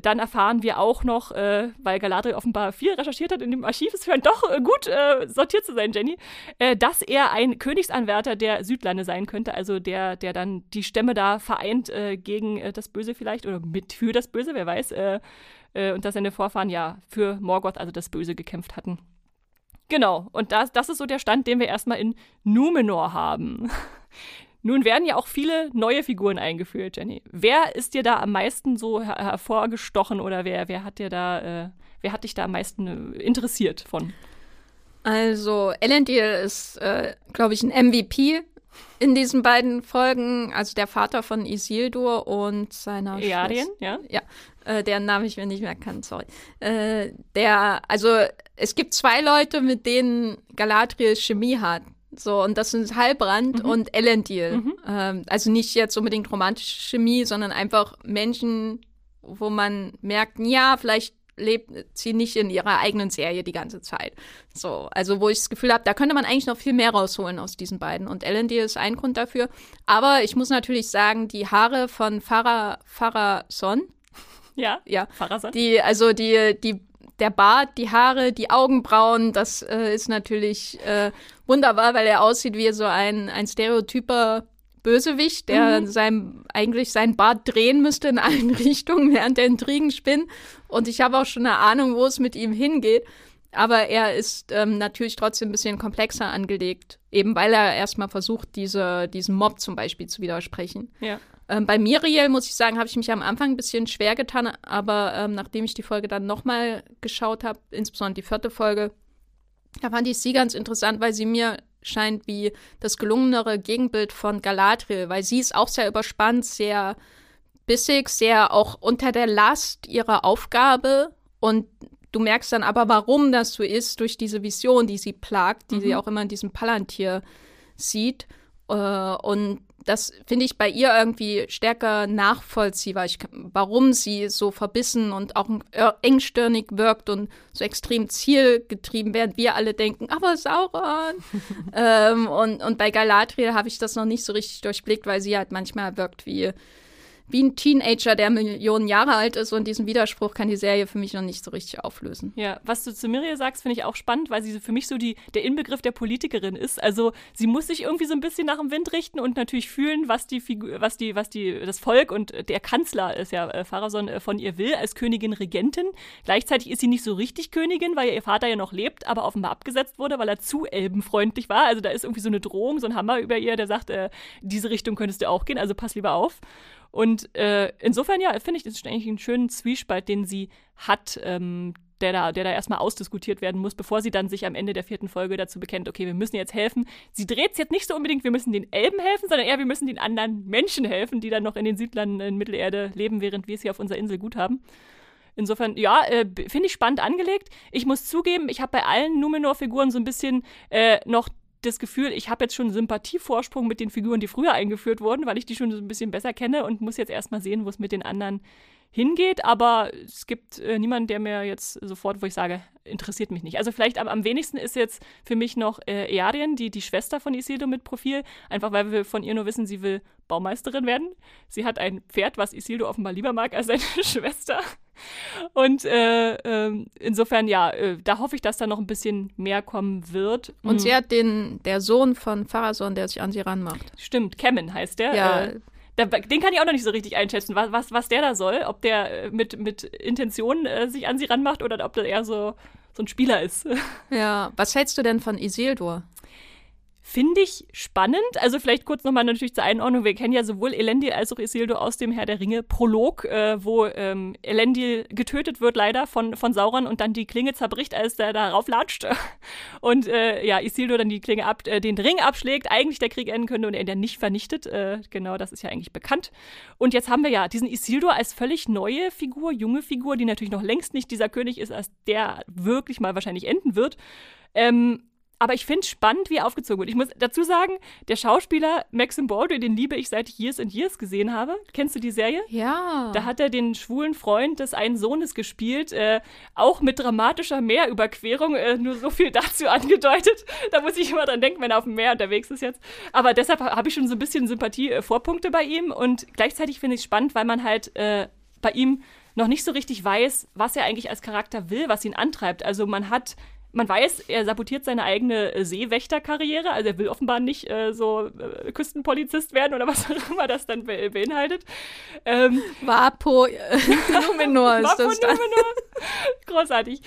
dann erfahren wir auch noch, äh, weil Galadriel offenbar viel recherchiert hat in dem Archiv, es scheint doch äh, gut äh, sortiert zu sein, Jenny, äh, dass er ein Königsanwärter der Südlande sein könnte, also der, der dann die Stämme da vereint äh, gegen äh, das Böse vielleicht oder mit für das Böse, wer weiß. und dass seine Vorfahren ja für Morgoth, also das Böse, gekämpft hatten. Genau, und das, das ist so der Stand, den wir erstmal in Numenor haben. Nun werden ja auch viele neue Figuren eingeführt, Jenny. Wer ist dir da am meisten so her hervorgestochen oder wer, wer hat dir da, äh, wer hat dich da am meisten äh, interessiert von? Also Elendil ist, äh, glaube ich, ein MVP in diesen beiden Folgen. Also der Vater von Isildur und seiner Earien, ja? Ja, äh, deren Namen ich mir nicht mehr kann, sorry. Äh, der, also es gibt zwei Leute, mit denen Galadriel Chemie hat. So, und das sind Halbrand mhm. und Elendil. Mhm. Ähm, also nicht jetzt unbedingt romantische Chemie, sondern einfach Menschen, wo man merkt, ja, vielleicht lebt sie nicht in ihrer eigenen Serie die ganze Zeit. So, also wo ich das Gefühl habe, da könnte man eigentlich noch viel mehr rausholen aus diesen beiden. Und Elendil ist ein Grund dafür. Aber ich muss natürlich sagen, die Haare von Farah, Farah Son, ja, ja. Farah Die, also die, die der Bart, die Haare, die Augenbrauen, das äh, ist natürlich äh, wunderbar, weil er aussieht wie so ein, ein stereotyper Bösewicht, der mhm. sein, eigentlich seinen Bart drehen müsste in allen Richtungen, während der Intrigen spinnt. Und ich habe auch schon eine Ahnung, wo es mit ihm hingeht. Aber er ist ähm, natürlich trotzdem ein bisschen komplexer angelegt, eben weil er erstmal versucht, diese, diesem Mob zum Beispiel zu widersprechen. Ja. Ähm, bei Miriel, muss ich sagen, habe ich mich am Anfang ein bisschen schwer getan, aber ähm, nachdem ich die Folge dann nochmal geschaut habe, insbesondere die vierte Folge, da fand ich sie ganz interessant, weil sie mir scheint wie das gelungenere Gegenbild von Galadriel, weil sie ist auch sehr überspannt, sehr bissig, sehr auch unter der Last ihrer Aufgabe und du merkst dann aber, warum das so ist, durch diese Vision, die sie plagt, die mhm. sie auch immer in diesem Palantir sieht. Äh, und das finde ich bei ihr irgendwie stärker nachvollziehbar, ich, warum sie so verbissen und auch engstirnig wirkt und so extrem zielgetrieben, während wir alle denken, aber Sauron. ähm, und, und bei Galadriel habe ich das noch nicht so richtig durchblickt, weil sie halt manchmal wirkt wie wie ein Teenager, der Millionen Jahre alt ist und diesen Widerspruch kann die Serie für mich noch nicht so richtig auflösen. Ja, was du zu Miriam sagst, finde ich auch spannend, weil sie für mich so die, der Inbegriff der Politikerin ist. Also sie muss sich irgendwie so ein bisschen nach dem Wind richten und natürlich fühlen, was die Figur, was die, was die, das Volk und der Kanzler ist ja äh, äh, von ihr will, als Königin Regentin. Gleichzeitig ist sie nicht so richtig Königin, weil ihr Vater ja noch lebt, aber offenbar abgesetzt wurde, weil er zu elbenfreundlich war. Also da ist irgendwie so eine Drohung, so ein Hammer über ihr, der sagt, äh, diese Richtung könntest du auch gehen, also pass lieber auf. Und äh, insofern, ja, finde ich, das ist eigentlich einen schönen Zwiespalt, den sie hat, ähm, der da, der da erstmal ausdiskutiert werden muss, bevor sie dann sich am Ende der vierten Folge dazu bekennt, okay, wir müssen jetzt helfen. Sie dreht es jetzt nicht so unbedingt, wir müssen den Elben helfen, sondern eher, wir müssen den anderen Menschen helfen, die dann noch in den Siedlern in Mittelerde leben, während wir es hier auf unserer Insel gut haben. Insofern, ja, äh, finde ich spannend angelegt. Ich muss zugeben, ich habe bei allen Numenor-Figuren so ein bisschen äh, noch das Gefühl, ich habe jetzt schon einen Sympathievorsprung mit den Figuren, die früher eingeführt wurden, weil ich die schon so ein bisschen besser kenne und muss jetzt erstmal sehen, wo es mit den anderen hingeht. Aber es gibt äh, niemanden, der mir jetzt sofort, wo ich sage, interessiert mich nicht. Also vielleicht am, am wenigsten ist jetzt für mich noch äh, Earien, die, die Schwester von Isildur mit Profil, einfach weil wir von ihr nur wissen, sie will Baumeisterin werden. Sie hat ein Pferd, was Isildur offenbar lieber mag als seine Schwester. Und äh, äh, insofern, ja, äh, da hoffe ich, dass da noch ein bisschen mehr kommen wird. Und mhm. sie hat den, der Sohn von Pharason, der sich an sie ranmacht. Stimmt, Kemen heißt der. Ja. Äh, der, den kann ich auch noch nicht so richtig einschätzen, was, was, was der da soll. Ob der äh, mit, mit Intention äh, sich an sie ranmacht oder ob der eher so, so ein Spieler ist. Ja, was hältst du denn von Isildur? Finde ich spannend. Also vielleicht kurz nochmal natürlich zur Einordnung. Wir kennen ja sowohl Elendil als auch Isildur aus dem Herr der Ringe Prolog, äh, wo ähm, Elendil getötet wird leider von, von Sauron und dann die Klinge zerbricht, als der darauf latscht. Und äh, ja, Isildur dann die Klinge ab, äh, den Ring abschlägt, eigentlich der Krieg enden könnte und er dann nicht vernichtet. Äh, genau, das ist ja eigentlich bekannt. Und jetzt haben wir ja diesen Isildur als völlig neue Figur, junge Figur, die natürlich noch längst nicht dieser König ist, als der wirklich mal wahrscheinlich enden wird. Ähm, aber ich finde es spannend, wie er aufgezogen wird. Ich muss dazu sagen, der Schauspieler Maxim Baldwin, den liebe ich seit ich Years and Years gesehen habe. Kennst du die Serie? Ja. Da hat er den schwulen Freund des einen Sohnes gespielt, äh, auch mit dramatischer Meerüberquerung. Äh, nur so viel dazu angedeutet. Da muss ich immer dran denken, wenn er auf dem Meer unterwegs ist jetzt. Aber deshalb habe ich schon so ein bisschen Sympathie-Vorpunkte äh, bei ihm. Und gleichzeitig finde ich es spannend, weil man halt äh, bei ihm noch nicht so richtig weiß, was er eigentlich als Charakter will, was ihn antreibt. Also man hat man weiß, er sabotiert seine eigene äh, Seewächterkarriere, also er will offenbar nicht äh, so äh, Küstenpolizist werden oder was auch immer das dann be beinhaltet. Ähm, Vapo äh, Numenor ist das. Numenor. Großartig.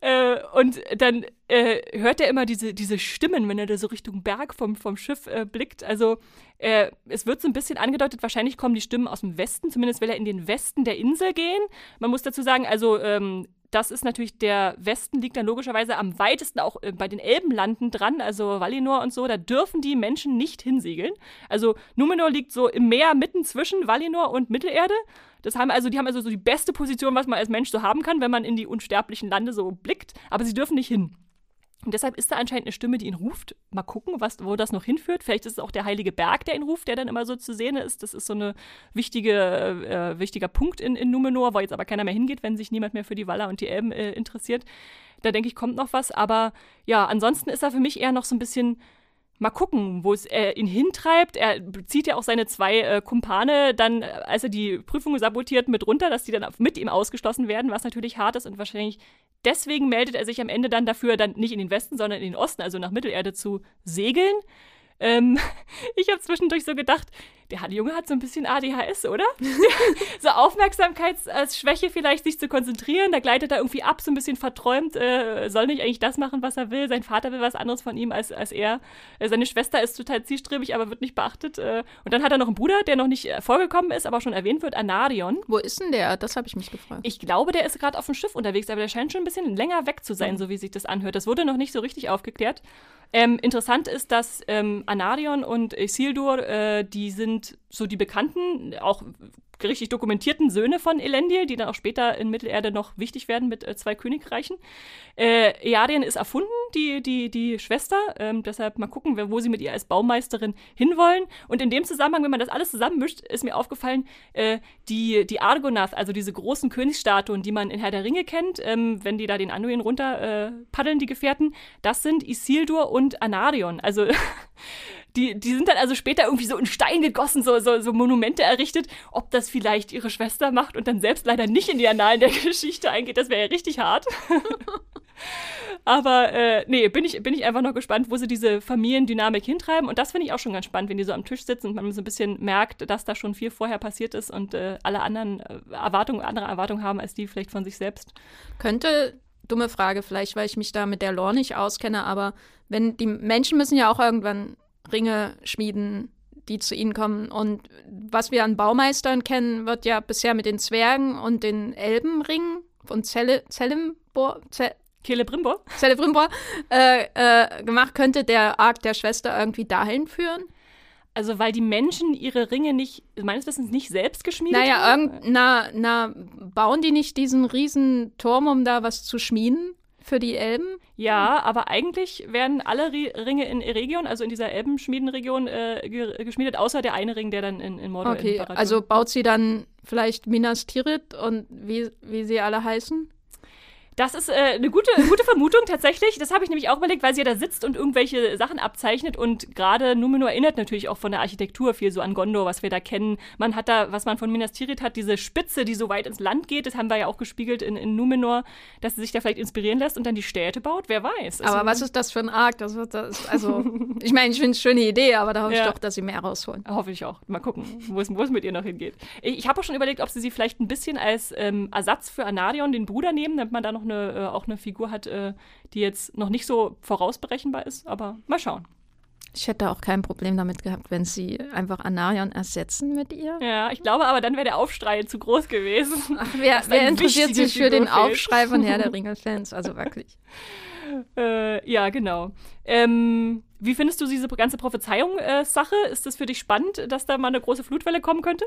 Äh, und dann äh, hört er immer diese, diese Stimmen, wenn er da so Richtung Berg vom, vom Schiff äh, blickt. Also es wird so ein bisschen angedeutet, wahrscheinlich kommen die Stimmen aus dem Westen, zumindest will er in den Westen der Insel gehen. Man muss dazu sagen, also ähm, das ist natürlich, der Westen liegt dann logischerweise am weitesten auch äh, bei den Elbenlanden dran, also Valinor und so, da dürfen die Menschen nicht hinsegeln. Also Numenor liegt so im Meer mitten zwischen Valinor und Mittelerde. Das haben also, die haben also so die beste Position, was man als Mensch so haben kann, wenn man in die unsterblichen Lande so blickt, aber sie dürfen nicht hin. Und deshalb ist da anscheinend eine Stimme, die ihn ruft. Mal gucken, was, wo das noch hinführt. Vielleicht ist es auch der heilige Berg, der ihn ruft, der dann immer so zu sehen ist. Das ist so ein wichtige, äh, wichtiger Punkt in, in Numenor, wo jetzt aber keiner mehr hingeht, wenn sich niemand mehr für die Waller und die Elben äh, interessiert. Da denke ich, kommt noch was. Aber ja, ansonsten ist er für mich eher noch so ein bisschen mal gucken, wo es äh, ihn hintreibt. Er zieht ja auch seine zwei äh, Kumpane dann, äh, als er die Prüfung sabotiert, mit runter, dass die dann mit ihm ausgeschlossen werden, was natürlich hart ist und wahrscheinlich deswegen meldet er sich am Ende dann dafür, dann nicht in den Westen, sondern in den Osten, also nach Mittelerde zu segeln. Ähm, ich habe zwischendurch so gedacht, der Junge hat so ein bisschen ADHS, oder? so Aufmerksamkeitsschwäche vielleicht, sich zu konzentrieren. Da gleitet er irgendwie ab, so ein bisschen verträumt, äh, soll nicht eigentlich das machen, was er will. Sein Vater will was anderes von ihm als, als er. Äh, seine Schwester ist total zielstrebig, aber wird nicht beachtet. Äh, und dann hat er noch einen Bruder, der noch nicht äh, vorgekommen ist, aber schon erwähnt wird, Anarion. Wo ist denn der? Das habe ich mich gefragt. Ich glaube, der ist gerade auf dem Schiff unterwegs, aber der scheint schon ein bisschen länger weg zu sein, mhm. so wie sich das anhört. Das wurde noch nicht so richtig aufgeklärt. Ähm, interessant ist, dass ähm, Anarion und Isildur, äh, die sind so die bekannten, auch richtig dokumentierten Söhne von Elendil, die dann auch später in Mittelerde noch wichtig werden mit äh, zwei Königreichen. Äh, Earien ist erfunden, die, die, die Schwester. Ähm, deshalb mal gucken, wo sie mit ihr als Baumeisterin hinwollen. Und in dem Zusammenhang, wenn man das alles zusammenmischt, ist mir aufgefallen, äh, die, die Argonath, also diese großen Königsstatuen, die man in Herr der Ringe kennt, ähm, wenn die da den Anduin runter äh, paddeln, die Gefährten, das sind Isildur und Anarion. Also die, die sind dann also später irgendwie so in Stein gegossen, so, so, so Monumente errichtet. Ob das vielleicht ihre Schwester macht und dann selbst leider nicht in die Annalen der Geschichte eingeht, das wäre ja richtig hart. Aber äh, nee, bin ich, bin ich einfach noch gespannt, wo sie diese Familiendynamik hintreiben. Und das finde ich auch schon ganz spannend, wenn die so am Tisch sitzen und man so ein bisschen merkt, dass da schon viel vorher passiert ist und äh, alle anderen äh, Erwartungen, andere Erwartungen haben als die vielleicht von sich selbst. Könnte, dumme Frage, vielleicht, weil ich mich da mit der Lore nicht auskenne, aber wenn die Menschen müssen ja auch irgendwann Ringe schmieden, die zu ihnen kommen. Und was wir an Baumeistern kennen, wird ja bisher mit den Zwergen und den Elbenringen von Cele Celebrimbor, Ce Celebrimbor, Celebrimbor äh, äh, gemacht. Könnte der Arc der Schwester irgendwie dahin führen? Also, weil die Menschen ihre Ringe nicht, meines Wissens nicht selbst geschmiedet naja, haben? Naja, na, na, bauen die nicht diesen riesen Turm, um da was zu schmieden? Für die Elben? Ja, aber eigentlich werden alle Ringe in Eregion, also in dieser Elbenschmiedenregion, äh, geschmiedet, außer der eine Ring, der dann in, in Mordor Okay, also baut sie dann vielleicht Minas Tirith und wie, wie sie alle heißen? Das ist äh, eine gute, gute Vermutung tatsächlich. Das habe ich nämlich auch überlegt, weil sie ja da sitzt und irgendwelche Sachen abzeichnet. Und gerade Numenor erinnert natürlich auch von der Architektur viel so an Gondor, was wir da kennen. Man hat da, was man von Minas Tirith hat, diese Spitze, die so weit ins Land geht. Das haben wir ja auch gespiegelt in, in Numenor, dass sie sich da vielleicht inspirieren lässt und dann die Städte baut. Wer weiß. Also, aber was ist das für ein Arc? Das wird das, also, ich meine, ich finde es eine schöne Idee, aber da hoffe ja. ich doch, dass sie mehr rausholen. Hoffe ich auch. Mal gucken, wo es, wo es mit ihr noch hingeht. Ich, ich habe auch schon überlegt, ob sie sie vielleicht ein bisschen als ähm, Ersatz für Anarion, den Bruder, nehmen, damit man da noch eine, äh, auch eine Figur hat, äh, die jetzt noch nicht so vorausberechenbar ist, aber mal schauen. Ich hätte auch kein Problem damit gehabt, wenn sie einfach Anarion ersetzen mit ihr. Ja, ich glaube aber, dann wäre der Aufschrei zu groß gewesen. Ach, wer, wer interessiert sich für den Aufschrei von Herr der Ringe-Fans? Also wirklich. äh, ja, genau. Ähm, wie findest du diese ganze Prophezeiung-Sache? Äh, ist das für dich spannend, dass da mal eine große Flutwelle kommen könnte?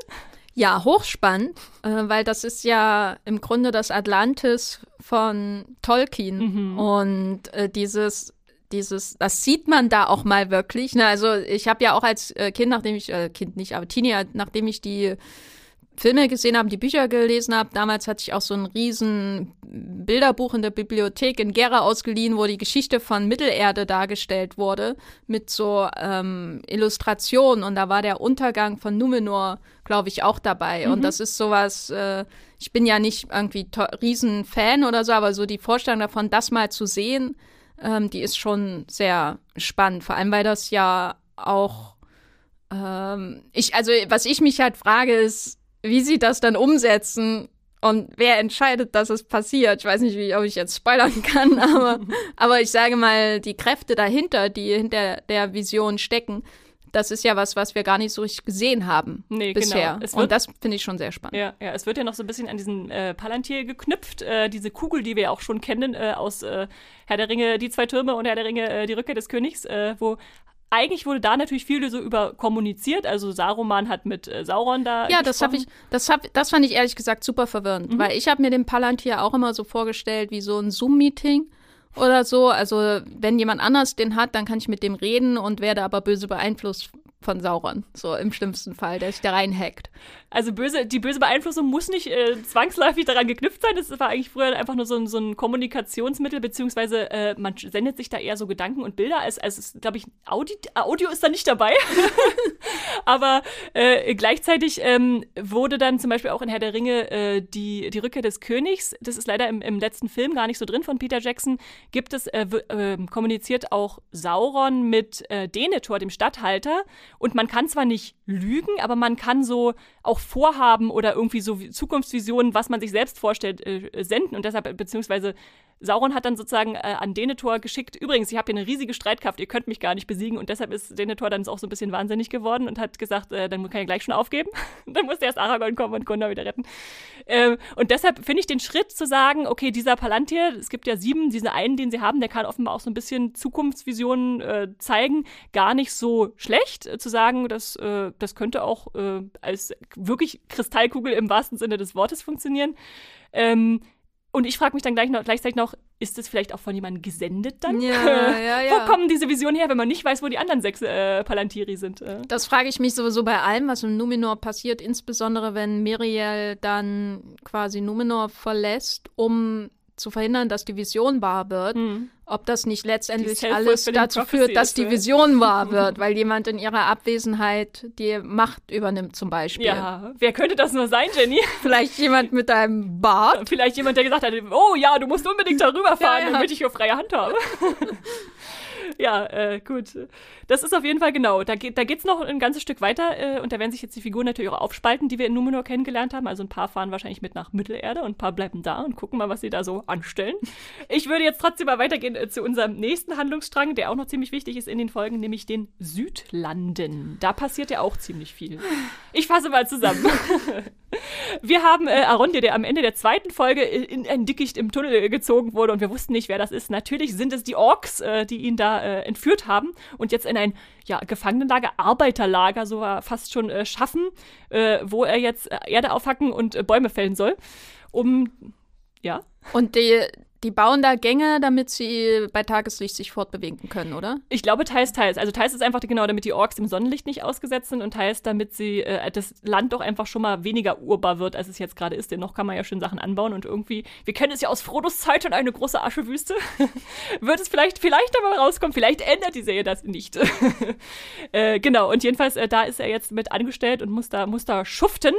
Ja, hochspannend, äh, weil das ist ja im Grunde das Atlantis von Tolkien. Mhm. Und äh, dieses dieses, das sieht man da auch mal wirklich. Ne? Also ich habe ja auch als äh, Kind, nachdem ich, äh, Kind nicht, aber Teenie, nachdem ich die Filme gesehen habe, die Bücher gelesen habe. Damals hatte ich auch so ein riesen Bilderbuch in der Bibliothek in Gera ausgeliehen, wo die Geschichte von Mittelerde dargestellt wurde mit so ähm, Illustrationen und da war der Untergang von Numenor, glaube ich, auch dabei. Mhm. Und das ist sowas, äh, ich bin ja nicht irgendwie riesen Fan oder so, aber so die Vorstellung davon, das mal zu sehen, ähm, die ist schon sehr spannend. Vor allem, weil das ja auch ähm, ich, also was ich mich halt frage, ist, wie sie das dann umsetzen und wer entscheidet, dass es passiert. Ich weiß nicht, wie, ob ich jetzt spoilern kann, aber, aber ich sage mal, die Kräfte dahinter, die hinter der Vision stecken, das ist ja was, was wir gar nicht so richtig gesehen haben nee, bisher. Genau. und das finde ich schon sehr spannend. Ja, ja, es wird ja noch so ein bisschen an diesen äh, Palantir geknüpft, äh, diese Kugel, die wir ja auch schon kennen äh, aus äh, Herr der Ringe, die zwei Türme und Herr der Ringe, äh, die Rückkehr des Königs, äh, wo eigentlich wurde da natürlich viel so über kommuniziert. Also Saruman hat mit äh, Sauron da. Ja, das habe ich, das hab, das fand ich ehrlich gesagt super verwirrend, mhm. weil ich habe mir den Palantir auch immer so vorgestellt wie so ein Zoom-Meeting oder so. Also wenn jemand anders den hat, dann kann ich mit dem reden und werde aber böse beeinflusst von Sauron, so im schlimmsten Fall, der sich da reinhackt. Also böse, die böse Beeinflussung muss nicht äh, zwangsläufig daran geknüpft sein. Das war eigentlich früher einfach nur so ein, so ein Kommunikationsmittel, beziehungsweise äh, man sendet sich da eher so Gedanken und Bilder. Als, als glaube ich, Audi, Audio ist da nicht dabei. Aber äh, gleichzeitig ähm, wurde dann zum Beispiel auch in Herr der Ringe äh, die, die Rückkehr des Königs, das ist leider im, im letzten Film gar nicht so drin von Peter Jackson, gibt es, äh, ähm, kommuniziert auch Sauron mit äh, Denethor, dem Statthalter. Und man kann zwar nicht lügen, aber man kann so auch Vorhaben oder irgendwie so Zukunftsvisionen, was man sich selbst vorstellt, äh, senden. Und deshalb, beziehungsweise Sauron hat dann sozusagen äh, an Denethor geschickt, übrigens, ich habe hier eine riesige Streitkraft, ihr könnt mich gar nicht besiegen. Und deshalb ist Denethor dann auch so ein bisschen wahnsinnig geworden und hat gesagt, äh, dann kann ich gleich schon aufgeben. dann musste erst Aragorn kommen und Gondor wieder retten. Ähm, und deshalb finde ich den Schritt zu sagen, okay, dieser Palantir, es gibt ja sieben, diesen einen, den sie haben, der kann offenbar auch so ein bisschen Zukunftsvisionen äh, zeigen, gar nicht so schlecht äh, zu sagen, dass äh, das könnte auch äh, als wirklich Kristallkugel im wahrsten Sinne des Wortes funktionieren. Ähm, und ich frage mich dann gleich noch, gleichzeitig noch, ist das vielleicht auch von jemandem gesendet dann? Ja, ja, ja. wo kommen diese Visionen her, wenn man nicht weiß, wo die anderen sechs äh, Palantiri sind? Äh? Das frage ich mich sowieso bei allem, was im Numenor passiert, insbesondere wenn Miriel dann quasi Numenor verlässt, um zu verhindern, dass die Vision wahr wird, hm. Ob das nicht letztendlich alles dazu führt, dass die Vision wahr wird, weil jemand in ihrer Abwesenheit die Macht übernimmt zum Beispiel. Ja, wer könnte das nur sein, Jenny? Vielleicht jemand mit einem Bart? Vielleicht jemand, der gesagt hat, oh ja, du musst unbedingt darüber fahren, ja, ja. damit ich hier freie Hand habe. ja, äh, gut. Das ist auf jeden Fall genau. Da, geht, da geht es noch ein ganzes Stück weiter äh, und da werden sich jetzt die Figuren natürlich auch aufspalten, die wir in Numenor kennengelernt haben. Also ein paar fahren wahrscheinlich mit nach Mittelerde und ein paar bleiben da und gucken mal, was sie da so anstellen. Ich würde jetzt trotzdem mal weitergehen äh, zu unserem nächsten Handlungsstrang, der auch noch ziemlich wichtig ist in den Folgen, nämlich den Südlanden. Da passiert ja auch ziemlich viel. Ich fasse mal zusammen. wir haben äh, Arondir, der am Ende der zweiten Folge in ein Dickicht im Tunnel gezogen wurde und wir wussten nicht, wer das ist. Natürlich sind es die Orks, äh, die ihn da äh, entführt haben und jetzt in ein ja, Gefangenenlager, Arbeiterlager so fast schon äh, schaffen, äh, wo er jetzt äh, Erde aufhacken und äh, Bäume fällen soll, um ja. Und die, die bauen da Gänge, damit sie bei Tageslicht sich fortbewegen können, oder? Ich glaube, teils, teils. Also teils ist einfach genau, damit die Orks im Sonnenlicht nicht ausgesetzt sind und teils, damit sie äh, das Land doch einfach schon mal weniger urbar wird, als es jetzt gerade ist. Denn noch kann man ja schön Sachen anbauen und irgendwie, wir kennen es ja aus Frodos Zeit und eine große Aschewüste. wird es vielleicht, vielleicht aber rauskommen, vielleicht ändert die Serie das nicht. äh, genau, und jedenfalls, äh, da ist er jetzt mit angestellt und muss da, muss da schuften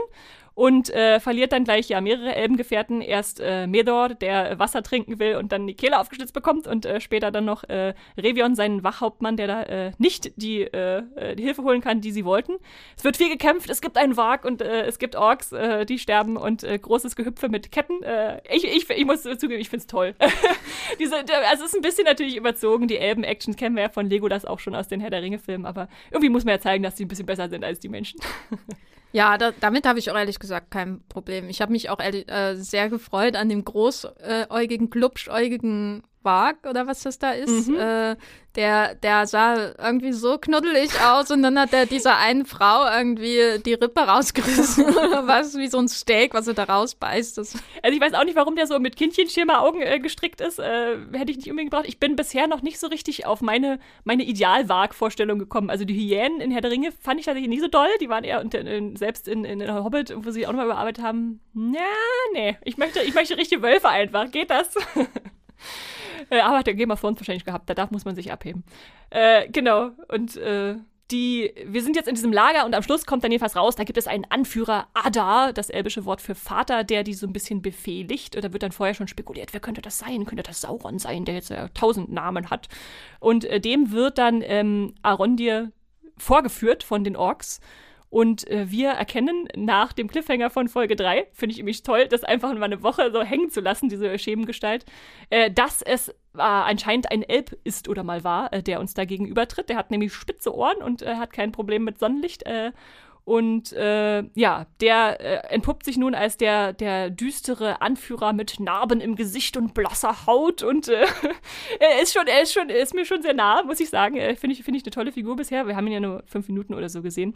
und äh, verliert dann gleich ja mehrere Elbengefährten. Erst äh, Medor, der Wasser trinken will und dann die Kehle aufgeschlitzt bekommt und äh, später dann noch äh, Revion, seinen Wachhauptmann, der da äh, nicht die, äh, äh, die Hilfe holen kann, die sie wollten. Es wird viel gekämpft, es gibt einen Wag und äh, es gibt Orks, äh, die sterben und äh, großes Gehüpfe mit Ketten. Äh, ich, ich, ich muss zugeben, ich finde es toll. Diese, also es ist ein bisschen natürlich überzogen, die Elben-Action kennen wir ja von Lego das auch schon aus den Herr der Ringe-Filmen, aber irgendwie muss man ja zeigen, dass sie ein bisschen besser sind als die Menschen. Ja, da, damit habe ich auch ehrlich gesagt kein Problem. Ich habe mich auch äh, sehr gefreut an dem großäugigen, glubschäugigen Wag oder was das da ist, mhm. äh, der, der sah irgendwie so knuddelig aus und dann hat er dieser einen Frau irgendwie die Rippe rausgerissen oder was, wie so ein Steak, was er da rausbeißt. Das also ich weiß auch nicht, warum der so mit Kindchenschirma-Augen äh, gestrickt ist. Äh, hätte ich nicht unbedingt gebraucht. Ich bin bisher noch nicht so richtig auf meine, meine Ideal-Wag-Vorstellung gekommen. Also die Hyänen in Herr der Ringe fand ich tatsächlich nicht so doll. Die waren eher unter, in, selbst in, in, in Hobbit, wo sie auch nochmal überarbeitet haben. Ja, nee. Ich möchte, ich möchte richtige Wölfe einfach. Geht das? Äh, aber hat der Game of Thrones wahrscheinlich gehabt. Da darf muss man sich abheben. Äh, genau. Und äh, die, wir sind jetzt in diesem Lager und am Schluss kommt dann jedenfalls raus, da gibt es einen Anführer, Adar, das elbische Wort für Vater, der die so ein bisschen befehligt. Und da wird dann vorher schon spekuliert, wer könnte das sein? Könnte das Sauron sein, der jetzt ja tausend Namen hat? Und äh, dem wird dann ähm, Arondir vorgeführt von den Orks. Und äh, wir erkennen nach dem Cliffhanger von Folge 3, finde ich nämlich toll, das einfach mal eine Woche so hängen zu lassen, diese Schemengestalt, äh, dass es äh, anscheinend ein Elb ist oder mal war, äh, der uns da gegenübertritt. Der hat nämlich spitze Ohren und äh, hat kein Problem mit Sonnenlicht. Äh, und ja, der entpuppt sich nun als der, der düstere Anführer mit Narben im Gesicht und blasser Haut. Und er ist schon, er ist schon, ist mir schon sehr nah, muss ich sagen. Finde ich, find ich eine tolle Figur bisher. Wir haben ihn ja nur fünf Minuten oder so gesehen.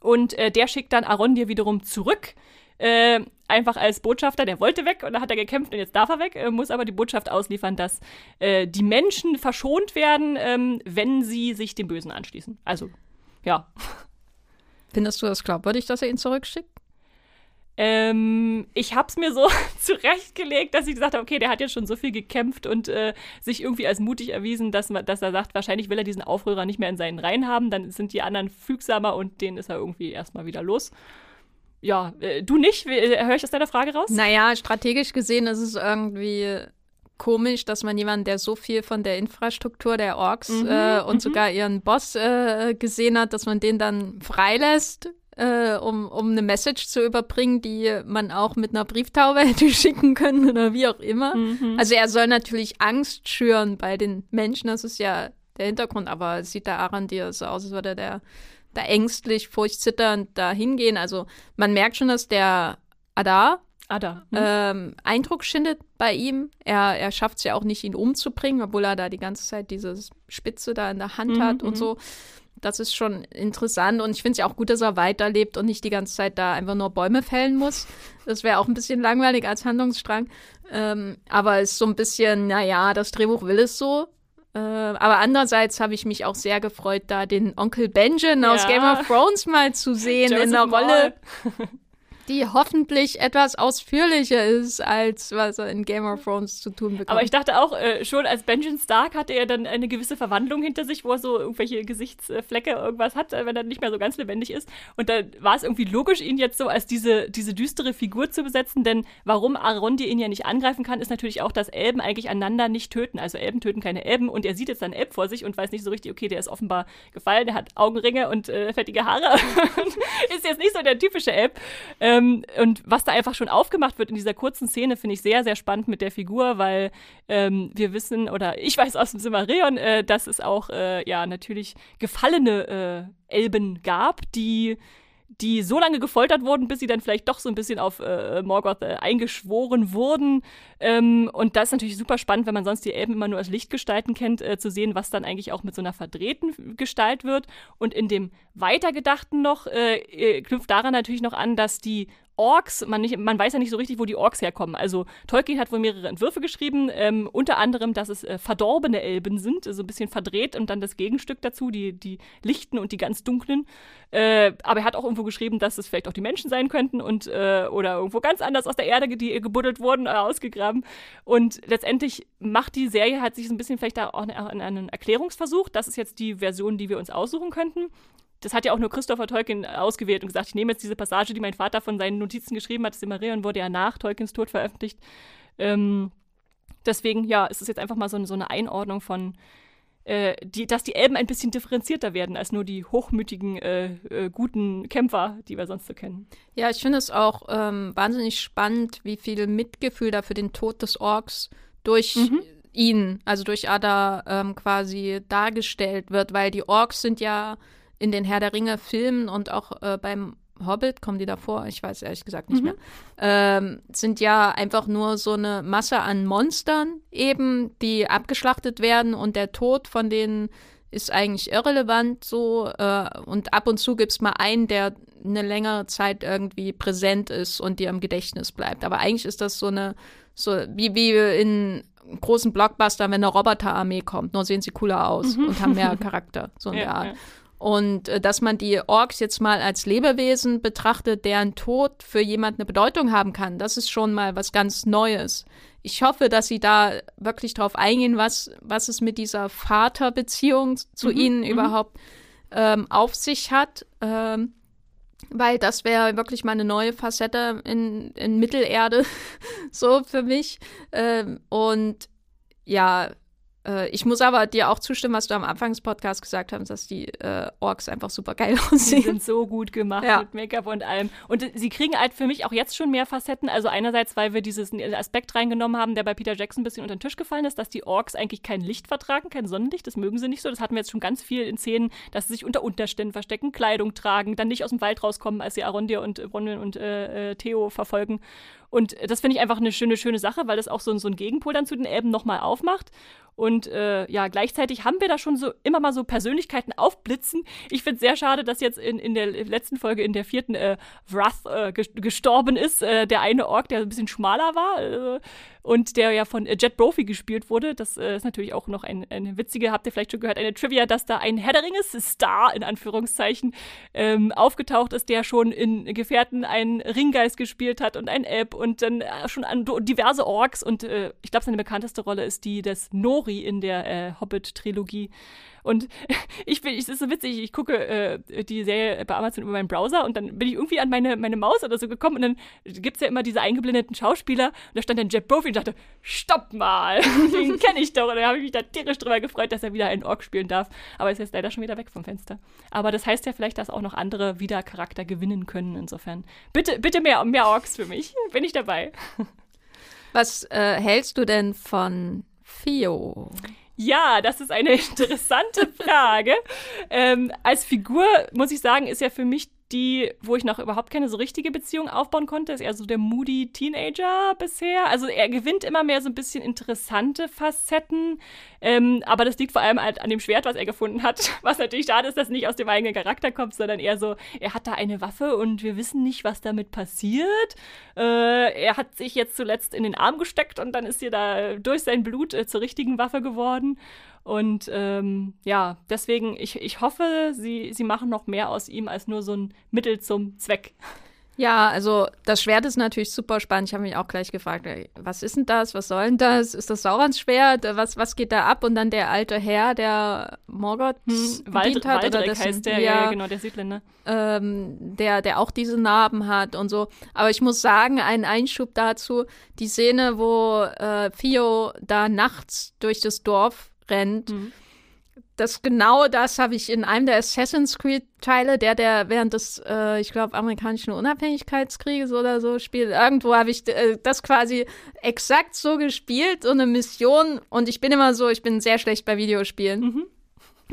Und äh, der schickt dann Arondir wiederum zurück. Äh, einfach als Botschafter, der wollte weg und da hat er gekämpft und jetzt darf er weg, äh, muss aber die Botschaft ausliefern, dass äh, die Menschen verschont werden, ähm, wenn sie sich dem Bösen anschließen. Also, ja. Findest du das glaubwürdig, dass er ihn zurückschickt? Ähm, ich habe es mir so zurechtgelegt, dass ich gesagt habe, okay, der hat jetzt schon so viel gekämpft und äh, sich irgendwie als mutig erwiesen, dass, dass er sagt, wahrscheinlich will er diesen Aufrührer nicht mehr in seinen Reihen haben, dann sind die anderen fügsamer und den ist er irgendwie erstmal wieder los. Ja, äh, du nicht? Äh, Höre ich aus deiner Frage raus? Naja, strategisch gesehen ist es irgendwie komisch, dass man jemanden, der so viel von der Infrastruktur der Orks mhm, äh, und mhm. sogar ihren Boss äh, gesehen hat, dass man den dann freilässt äh, um, um eine Message zu überbringen, die man auch mit einer Brieftaube hätte schicken können oder wie auch immer. Mhm. Also er soll natürlich Angst schüren bei den Menschen, das ist ja der Hintergrund, aber sieht der Arandir so aus, als würde der da ängstlich, furchtzitternd da hingehen. Also man merkt schon, dass der Adar Ada. Mhm. Ähm, Eindruck schindet bei ihm. Er, er schafft es ja auch nicht, ihn umzubringen, obwohl er da die ganze Zeit diese Spitze da in der Hand mhm, hat und mhm. so das ist schon interessant und ich finde es ja auch gut, dass er weiterlebt und nicht die ganze Zeit da einfach nur Bäume fällen muss. Das wäre auch ein bisschen langweilig als Handlungsstrang. Ähm, aber es ist so ein bisschen, naja, das Drehbuch will es so. Äh, aber andererseits habe ich mich auch sehr gefreut, da den Onkel Benjamin ja. aus Game of Thrones mal zu sehen Joseph in der Rolle. die hoffentlich etwas ausführlicher ist, als was er in Game of Thrones zu tun bekommt. Aber ich dachte auch, äh, schon als Benjamin Stark hatte er dann eine gewisse Verwandlung hinter sich, wo er so irgendwelche Gesichtsflecke irgendwas hat, äh, wenn er nicht mehr so ganz lebendig ist. Und dann war es irgendwie logisch, ihn jetzt so als diese, diese düstere Figur zu besetzen, denn warum Arondir ihn ja nicht angreifen kann, ist natürlich auch, dass Elben eigentlich einander nicht töten. Also Elben töten keine Elben und er sieht jetzt dann Elb vor sich und weiß nicht so richtig, okay, der ist offenbar gefallen, der hat Augenringe und äh, fettige Haare. ist jetzt nicht so der typische Elb. Ähm, ähm, und was da einfach schon aufgemacht wird in dieser kurzen Szene, finde ich sehr, sehr spannend mit der Figur, weil ähm, wir wissen, oder ich weiß aus dem Silmarillion, äh, dass es auch äh, ja natürlich gefallene äh, Elben gab, die die so lange gefoltert wurden, bis sie dann vielleicht doch so ein bisschen auf äh, Morgoth äh, eingeschworen wurden. Ähm, und das ist natürlich super spannend, wenn man sonst die Elben immer nur als Lichtgestalten kennt, äh, zu sehen, was dann eigentlich auch mit so einer verdrehten Gestalt wird. Und in dem Weitergedachten noch äh, äh, knüpft daran natürlich noch an, dass die Orks, man, nicht, man weiß ja nicht so richtig, wo die Orks herkommen. Also Tolkien hat wohl mehrere Entwürfe geschrieben, ähm, unter anderem, dass es äh, verdorbene Elben sind, so also ein bisschen verdreht und dann das Gegenstück dazu, die, die lichten und die ganz dunklen. Äh, aber er hat auch irgendwo geschrieben, dass es vielleicht auch die Menschen sein könnten und äh, oder irgendwo ganz anders aus der Erde, die gebuddelt wurden, äh, ausgegraben. Und letztendlich macht die Serie hat sich so ein bisschen vielleicht da auch einen Erklärungsversuch. Das ist jetzt die Version, die wir uns aussuchen könnten das hat ja auch nur Christopher Tolkien ausgewählt und gesagt, ich nehme jetzt diese Passage, die mein Vater von seinen Notizen geschrieben hat, das Silmarillion wurde ja nach Tolkiens Tod veröffentlicht. Ähm, deswegen, ja, es ist jetzt einfach mal so, so eine Einordnung von, äh, die, dass die Elben ein bisschen differenzierter werden als nur die hochmütigen, äh, äh, guten Kämpfer, die wir sonst so kennen. Ja, ich finde es auch ähm, wahnsinnig spannend, wie viel Mitgefühl da für den Tod des Orks durch mhm. ihn, also durch Ada ähm, quasi dargestellt wird, weil die Orks sind ja in den Herr der Ringe Filmen und auch äh, beim Hobbit, kommen die davor? Ich weiß ehrlich gesagt nicht mhm. mehr. Ähm, sind ja einfach nur so eine Masse an Monstern eben, die abgeschlachtet werden und der Tod von denen ist eigentlich irrelevant so. Äh, und ab und zu gibt es mal einen, der eine längere Zeit irgendwie präsent ist und dir im Gedächtnis bleibt. Aber eigentlich ist das so eine, so wie, wie in großen Blockbuster, wenn eine Roboterarmee kommt, nur sehen sie cooler aus mhm. und haben mehr Charakter. So in ja, der Art. Ja. Und äh, dass man die Orks jetzt mal als Lebewesen betrachtet, deren Tod für jemand eine Bedeutung haben kann, das ist schon mal was ganz Neues. Ich hoffe, dass sie da wirklich drauf eingehen, was, was es mit dieser Vaterbeziehung zu mhm, ihnen mhm. überhaupt ähm, auf sich hat. Ähm, weil das wäre wirklich mal eine neue Facette in, in Mittelerde, so für mich. Ähm, und ja, äh, ich muss aber dir auch zustimmen, was du am Anfang des Podcasts gesagt hast, dass die äh, Orks einfach super geil aussehen. Die sind so gut gemacht ja. mit Make-up und allem. Und sie kriegen halt für mich auch jetzt schon mehr Facetten. Also einerseits, weil wir diesen Aspekt reingenommen haben, der bei Peter Jackson ein bisschen unter den Tisch gefallen ist, dass die Orks eigentlich kein Licht vertragen, kein Sonnenlicht. Das mögen sie nicht so. Das hatten wir jetzt schon ganz viel in Szenen, dass sie sich unter Unterständen verstecken, Kleidung tragen, dann nicht aus dem Wald rauskommen, als sie Arondir und Bronwyn und äh, äh, Theo verfolgen. Und das finde ich einfach eine schöne, schöne Sache, weil das auch so, so ein Gegenpol dann zu den Elben nochmal aufmacht. Und äh, ja, gleichzeitig haben wir da schon so immer mal so Persönlichkeiten aufblitzen. Ich finde es sehr schade, dass jetzt in, in der letzten Folge, in der vierten, äh, Wrath äh, gestorben ist. Äh, der eine Ork, der ein bisschen schmaler war äh, und der ja von äh, Jet Brophy gespielt wurde. Das ist natürlich auch noch ein, eine witzige, habt ihr vielleicht schon gehört, eine Trivia, dass da ein Herr der Ringes-Star, in Anführungszeichen, ähm, aufgetaucht ist, der schon in Gefährten einen Ringgeist gespielt hat und ein Elb und dann schon an diverse Orks. Und ich glaube, seine bekannteste Rolle ist die des Nori in der äh, Hobbit-Trilogie. Und ich bin, es ist so witzig, ich gucke äh, die Serie bei Amazon über meinen Browser und dann bin ich irgendwie an meine, meine Maus oder so gekommen und dann gibt es ja immer diese eingeblendeten Schauspieler und da stand dann Jeff Brophy und dachte, stopp mal, den kenne ich doch. Und dann habe ich mich da tierisch drüber gefreut, dass er wieder einen Ork spielen darf. Aber er ist jetzt leider schon wieder weg vom Fenster. Aber das heißt ja vielleicht, dass auch noch andere wieder Charakter gewinnen können. Insofern bitte, bitte mehr, mehr Orks für mich. Bin ich dabei. Was äh, hältst du denn von Theo? Ja, das ist eine interessante Frage. ähm, als Figur, muss ich sagen, ist ja für mich die, wo ich noch überhaupt keine so richtige Beziehung aufbauen konnte, ist eher so der moody Teenager bisher. Also er gewinnt immer mehr so ein bisschen interessante Facetten, ähm, aber das liegt vor allem halt an dem Schwert, was er gefunden hat. Was natürlich schade ist, dass es nicht aus dem eigenen Charakter kommt, sondern eher so, er hat da eine Waffe und wir wissen nicht, was damit passiert. Äh, er hat sich jetzt zuletzt in den Arm gesteckt und dann ist sie da durch sein Blut äh, zur richtigen Waffe geworden. Und ähm, ja, deswegen, ich, ich hoffe, sie, sie machen noch mehr aus ihm als nur so ein Mittel zum Zweck. Ja, also das Schwert ist natürlich super spannend. Ich habe mich auch gleich gefragt, was ist denn das? Was soll denn das? Ist das Saurons Schwert? Was, was geht da ab? Und dann der alte Herr, der Morgoth hm, Wald, hat. oder dessen, heißt der, ja, ja, genau, der Südländer. Ähm, der, der auch diese Narben hat und so. Aber ich muss sagen, ein Einschub dazu, die Szene, wo äh, Theo da nachts durch das Dorf rennt. Mhm. Das genau das habe ich in einem der Assassin's Creed Teile, der der während des, äh, ich glaube, amerikanischen Unabhängigkeitskrieges oder so spielt. Irgendwo habe ich äh, das quasi exakt so gespielt, so eine Mission. Und ich bin immer so, ich bin sehr schlecht bei Videospielen. Mhm.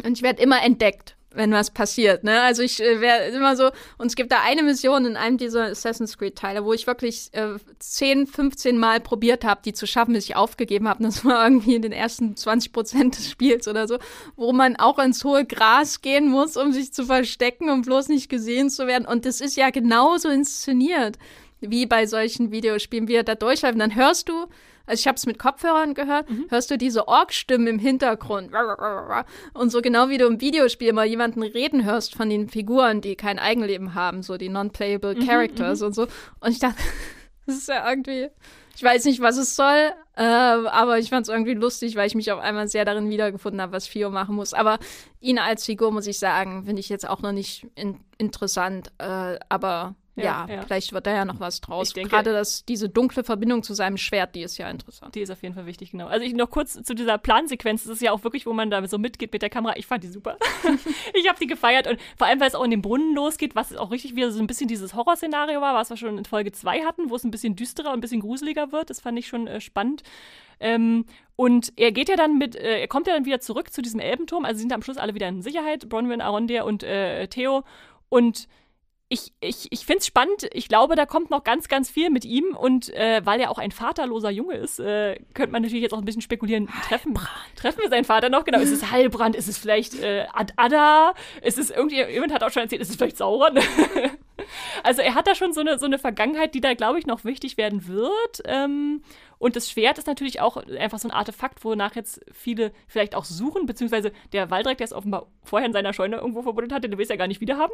Und ich werde immer entdeckt wenn was passiert. Ne? Also ich äh, wäre immer so, und es gibt da eine Mission in einem dieser Assassin's Creed-Teile, wo ich wirklich äh, 10, 15 Mal probiert habe, die zu schaffen, bis ich aufgegeben habe. Das war irgendwie in den ersten 20 Prozent des Spiels oder so, wo man auch ins hohe Gras gehen muss, um sich zu verstecken, um bloß nicht gesehen zu werden. Und das ist ja genauso inszeniert wie bei solchen Videospielen, wie er da durchläuft. Und dann hörst du also ich habe es mit Kopfhörern gehört, mhm. hörst du diese Org-Stimmen im Hintergrund. Und so genau wie du im Videospiel mal jemanden reden hörst von den Figuren, die kein Eigenleben haben, so die non-playable mhm, Characters mhm, und so. Und ich dachte, das ist ja irgendwie, ich weiß nicht, was es soll, äh, aber ich fand es irgendwie lustig, weil ich mich auf einmal sehr darin wiedergefunden habe, was Fio machen muss. Aber ihn als Figur, muss ich sagen, finde ich jetzt auch noch nicht in interessant. Äh, aber ja, ja, vielleicht wird da ja noch was draus. Denke, Gerade das, diese dunkle Verbindung zu seinem Schwert, die ist ja interessant. Die ist auf jeden Fall wichtig, genau. Also ich noch kurz zu dieser Plansequenz. Das ist ja auch wirklich, wo man da so mitgeht mit der Kamera. Ich fand die super. ich habe die gefeiert und vor allem, weil es auch in den Brunnen losgeht, was auch richtig wieder so ein bisschen dieses Horrorszenario war, was wir schon in Folge 2 hatten, wo es ein bisschen düsterer und ein bisschen gruseliger wird. Das fand ich schon äh, spannend. Ähm, und er geht ja dann mit, äh, er kommt ja dann wieder zurück zu diesem Elbenturm. Also sind am Schluss alle wieder in Sicherheit. Bronwyn, Arondir und äh, Theo. Und ich, ich, ich finde es spannend. Ich glaube, da kommt noch ganz, ganz viel mit ihm. Und äh, weil er auch ein vaterloser Junge ist, äh, könnte man natürlich jetzt auch ein bisschen spekulieren. Treffen, treffen wir seinen Vater noch? Genau. Ist es Heilbrand? Ist es vielleicht äh, Ad-Ada? Ist es irgendwie, jemand hat auch schon erzählt, ist es vielleicht Sauron? also er hat da schon so eine, so eine Vergangenheit, die da, glaube ich, noch wichtig werden wird. Ähm, und das Schwert ist natürlich auch einfach so ein Artefakt, wonach jetzt viele vielleicht auch suchen, beziehungsweise der Waldreck, der es offenbar vorher in seiner Scheune irgendwo verbunden hatte, den will es ja gar nicht wiederhaben.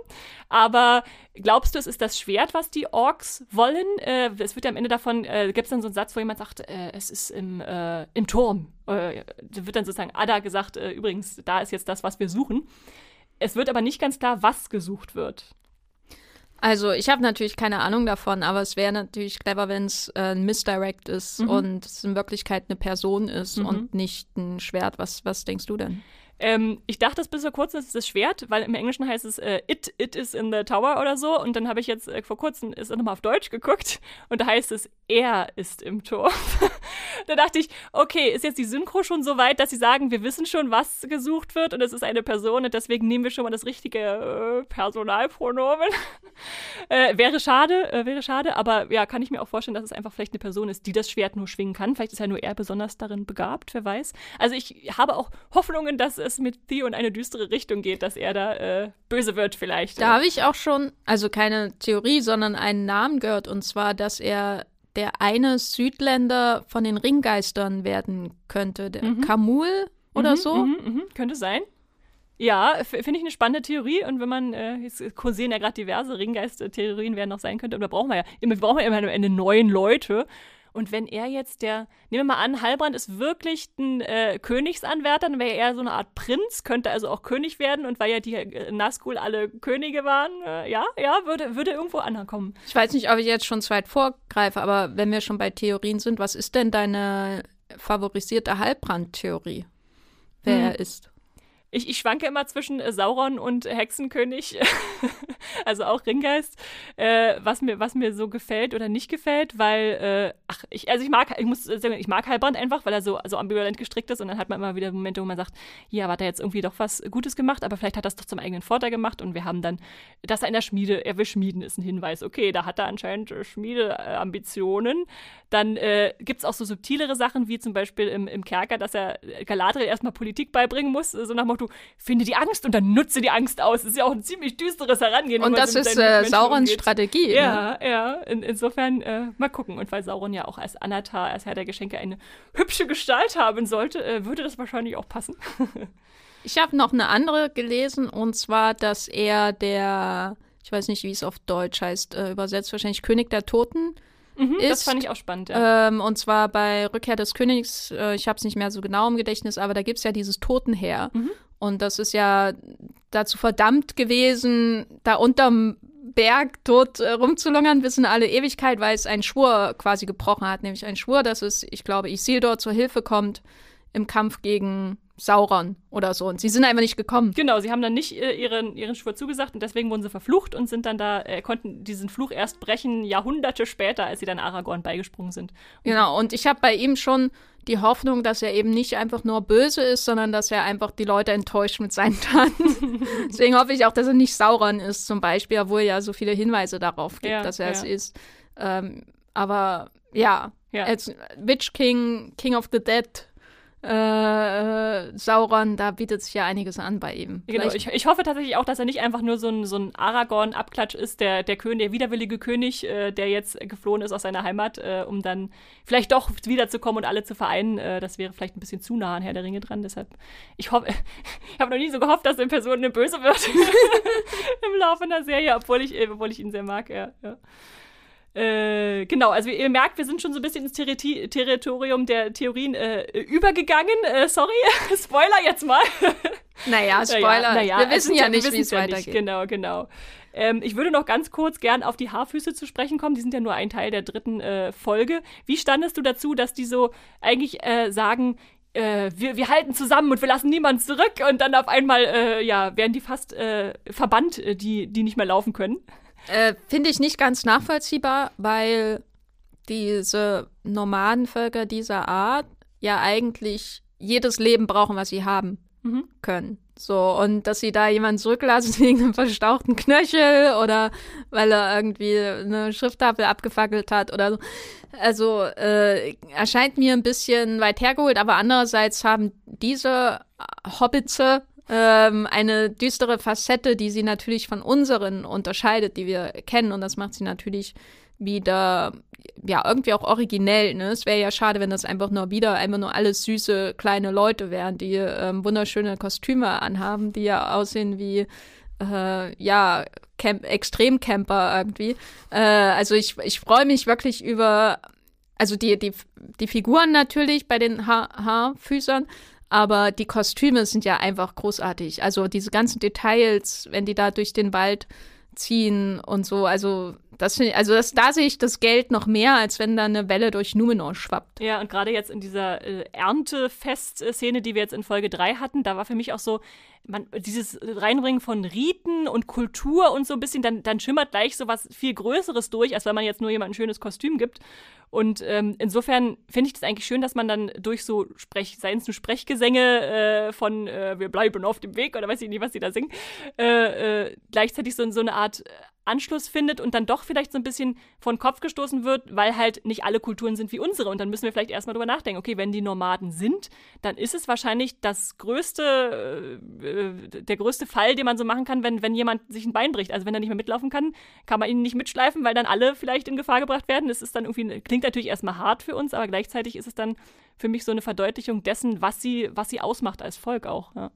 Aber glaubst du, es ist das Schwert, was die Orks wollen? Äh, es wird ja am Ende davon, äh, gibt es dann so einen Satz, wo jemand sagt, äh, es ist im, äh, im Turm. Äh, wird dann sozusagen Ada gesagt, äh, übrigens, da ist jetzt das, was wir suchen. Es wird aber nicht ganz klar, was gesucht wird. Also ich habe natürlich keine Ahnung davon, aber es wäre natürlich clever, wenn es äh, ein Misdirect ist mhm. und es in Wirklichkeit eine Person ist mhm. und nicht ein Schwert. Was, was denkst du denn? Ähm, ich dachte es bis vor kurzem, es ist das Schwert, weil im Englischen heißt es äh, It, It is in the Tower oder so. Und dann habe ich jetzt äh, vor kurzem ist nochmal auf Deutsch geguckt und da heißt es, er ist im Turm. da dachte ich, okay, ist jetzt die Synchro schon so weit, dass sie sagen, wir wissen schon, was gesucht wird und es ist eine Person und deswegen nehmen wir schon mal das richtige äh, Personalpronomen. Äh, wäre schade, äh, wäre schade, aber ja, kann ich mir auch vorstellen, dass es einfach vielleicht eine Person ist, die das Schwert nur schwingen kann. Vielleicht ist ja nur er besonders darin begabt, wer weiß. Also ich habe auch Hoffnungen, dass es es mit Theo in eine düstere Richtung geht, dass er da äh, böse wird vielleicht. Da habe ich auch schon, also keine Theorie, sondern einen Namen gehört, und zwar, dass er der eine Südländer von den Ringgeistern werden könnte. Der mhm. Kamul oder mhm, so. Mhm, mhm. könnte sein. Ja, finde ich eine spannende Theorie. Und wenn man, äh, jetzt kursieren ja gerade diverse Ringgeist-Theorien, wer noch sein könnte, und da brauchen wir ja immer, wir brauchen ja immer am Ende neun Leute. Und wenn er jetzt der, nehmen wir mal an, Halbrand ist wirklich ein äh, Königsanwärter, dann wäre er so eine Art Prinz, könnte also auch König werden. Und weil ja die äh, Nazgul alle Könige waren, äh, ja, ja, würde, würde irgendwo ankommen. Ich weiß nicht, ob ich jetzt schon zu weit vorgreife, aber wenn wir schon bei Theorien sind, was ist denn deine favorisierte Halbrand-Theorie? Wer hm. er ist? Ich, ich schwanke immer zwischen äh, Sauron und Hexenkönig, also auch Ringgeist, äh, was, mir, was mir so gefällt oder nicht gefällt, weil, äh, ach, ich, also ich mag, ich muss sagen, ich mag Heilbrand einfach, weil er so also ambivalent gestrickt ist und dann hat man immer wieder Momente, wo man sagt, ja, hat er jetzt irgendwie doch was Gutes gemacht, aber vielleicht hat er es doch zum eigenen Vorteil gemacht und wir haben dann, dass er in der Schmiede, er will schmieden, ist ein Hinweis, okay, da hat er anscheinend äh, Schmiedeambitionen. Dann äh, gibt es auch so subtilere Sachen, wie zum Beispiel im, im Kerker, dass er Galadriel erstmal Politik beibringen muss, so nach Motto, Motto, finde die Angst und dann nutze die Angst aus. Das ist ja auch ein ziemlich düsteres Herangehen. Und das ist äh, Saurons umgeht. Strategie. Ja, ne? ja. In, insofern äh, mal gucken. Und weil Sauron ja auch als Anatar, als Herr der Geschenke, eine hübsche Gestalt haben sollte, äh, würde das wahrscheinlich auch passen. ich habe noch eine andere gelesen und zwar, dass er der, ich weiß nicht, wie es auf Deutsch heißt, äh, übersetzt wahrscheinlich König der Toten Mhm, ist. Das fand ich auch spannend, ja. Ähm, und zwar bei Rückkehr des Königs, äh, ich habe es nicht mehr so genau im Gedächtnis, aber da gibt es ja dieses Totenheer. Mhm. Und das ist ja dazu verdammt gewesen, da unterm Berg tot äh, rumzulungern bis in alle Ewigkeit, weil es einen Schwur quasi gebrochen hat, nämlich einen Schwur, dass es, ich glaube, Isildur zur Hilfe kommt im Kampf gegen Sauron oder so. Und sie sind einfach nicht gekommen. Genau, sie haben dann nicht äh, ihren, ihren Schwur zugesagt und deswegen wurden sie verflucht und sind dann da, äh, konnten diesen Fluch erst brechen, Jahrhunderte später, als sie dann Aragorn beigesprungen sind. Und genau, und ich habe bei ihm schon die Hoffnung, dass er eben nicht einfach nur böse ist, sondern dass er einfach die Leute enttäuscht mit seinen Taten. Deswegen hoffe ich auch, dass er nicht Sauron ist, zum Beispiel, obwohl ja so viele Hinweise darauf gibt, ja, dass er ja. es ist. Ähm, aber ja, ja. als Witch King, King of the Dead äh, äh, Sauron, da bietet sich ja einiges an bei ihm. Genau, ich, ich, hoffe tatsächlich auch, dass er nicht einfach nur so ein, so ein Aragorn-Abklatsch ist, der, der König, der widerwillige König, äh, der jetzt geflohen ist aus seiner Heimat, äh, um dann vielleicht doch wiederzukommen und alle zu vereinen. Äh, das wäre vielleicht ein bisschen zu nah an Herr der Ringe dran. Deshalb, ich hoffe, ich habe noch nie so gehofft, dass eine Person eine Böse wird im Laufe einer Serie, obwohl ich, obwohl ich ihn sehr mag, ja. ja. Äh, genau, also ihr merkt, wir sind schon so ein bisschen ins Ter Territorium der Theorien äh, übergegangen. Äh, sorry, Spoiler jetzt mal. Naja, Spoiler. Naja, wir wissen ja nicht, wie es weitergeht. Nicht. Genau, genau. Ähm, ich würde noch ganz kurz gern auf die Haarfüße zu sprechen kommen. Die sind ja nur ein Teil der dritten äh, Folge. Wie standest du dazu, dass die so eigentlich äh, sagen, äh, wir, wir halten zusammen und wir lassen niemanden zurück und dann auf einmal, äh, ja, werden die fast äh, verbannt, äh, die, die nicht mehr laufen können? Äh, Finde ich nicht ganz nachvollziehbar, weil diese Nomadenvölker dieser Art ja eigentlich jedes Leben brauchen, was sie haben. mhm. können. So, und dass sie da jemanden zurücklassen wegen einem verstauchten Knöchel oder weil er irgendwie eine Schrifttafel abgefackelt hat oder so. Also äh, erscheint mir ein bisschen weit hergeholt, aber andererseits haben diese Hobbitze ähm, eine düstere Facette, die sie natürlich von unseren unterscheidet, die wir kennen. Und das macht sie natürlich wieder, ja, irgendwie auch originell. Ne? Es wäre ja schade, wenn das einfach nur wieder einfach nur alles süße kleine Leute wären, die ähm, wunderschöne Kostüme anhaben, die ja aussehen wie, äh, ja, Camp Extremcamper irgendwie. Äh, also ich, ich freue mich wirklich über, also die, die, die Figuren natürlich bei den ha Haarfüßern, aber die Kostüme sind ja einfach großartig. Also diese ganzen Details, wenn die da durch den Wald ziehen und so. Also das ich, also das, da sehe ich das Geld noch mehr, als wenn da eine Welle durch Numenor schwappt. Ja, und gerade jetzt in dieser äh, Erntefest-Szene, die wir jetzt in Folge 3 hatten, da war für mich auch so, man, dieses Reinbringen von Riten und Kultur und so ein bisschen, dann, dann schimmert gleich so was viel Größeres durch, als wenn man jetzt nur jemand ein schönes Kostüm gibt. Und ähm, insofern finde ich das eigentlich schön, dass man dann durch so Sprech, seien es nur Sprechgesänge äh, von äh, Wir bleiben auf dem Weg oder weiß ich nicht, was sie da singen, äh, äh gleichzeitig so, so eine Art Anschluss findet und dann doch vielleicht so ein bisschen von Kopf gestoßen wird, weil halt nicht alle Kulturen sind wie unsere. Und dann müssen wir vielleicht erstmal drüber nachdenken, okay, wenn die Nomaden sind, dann ist es wahrscheinlich das größte, äh, der größte Fall, den man so machen kann, wenn, wenn jemand sich ein Bein bricht. Also wenn er nicht mehr mitlaufen kann, kann man ihn nicht mitschleifen, weil dann alle vielleicht in Gefahr gebracht werden. Das ist dann irgendwie, klingt natürlich erstmal hart für uns, aber gleichzeitig ist es dann für mich so eine Verdeutlichung dessen, was sie, was sie ausmacht als Volk auch. Ja.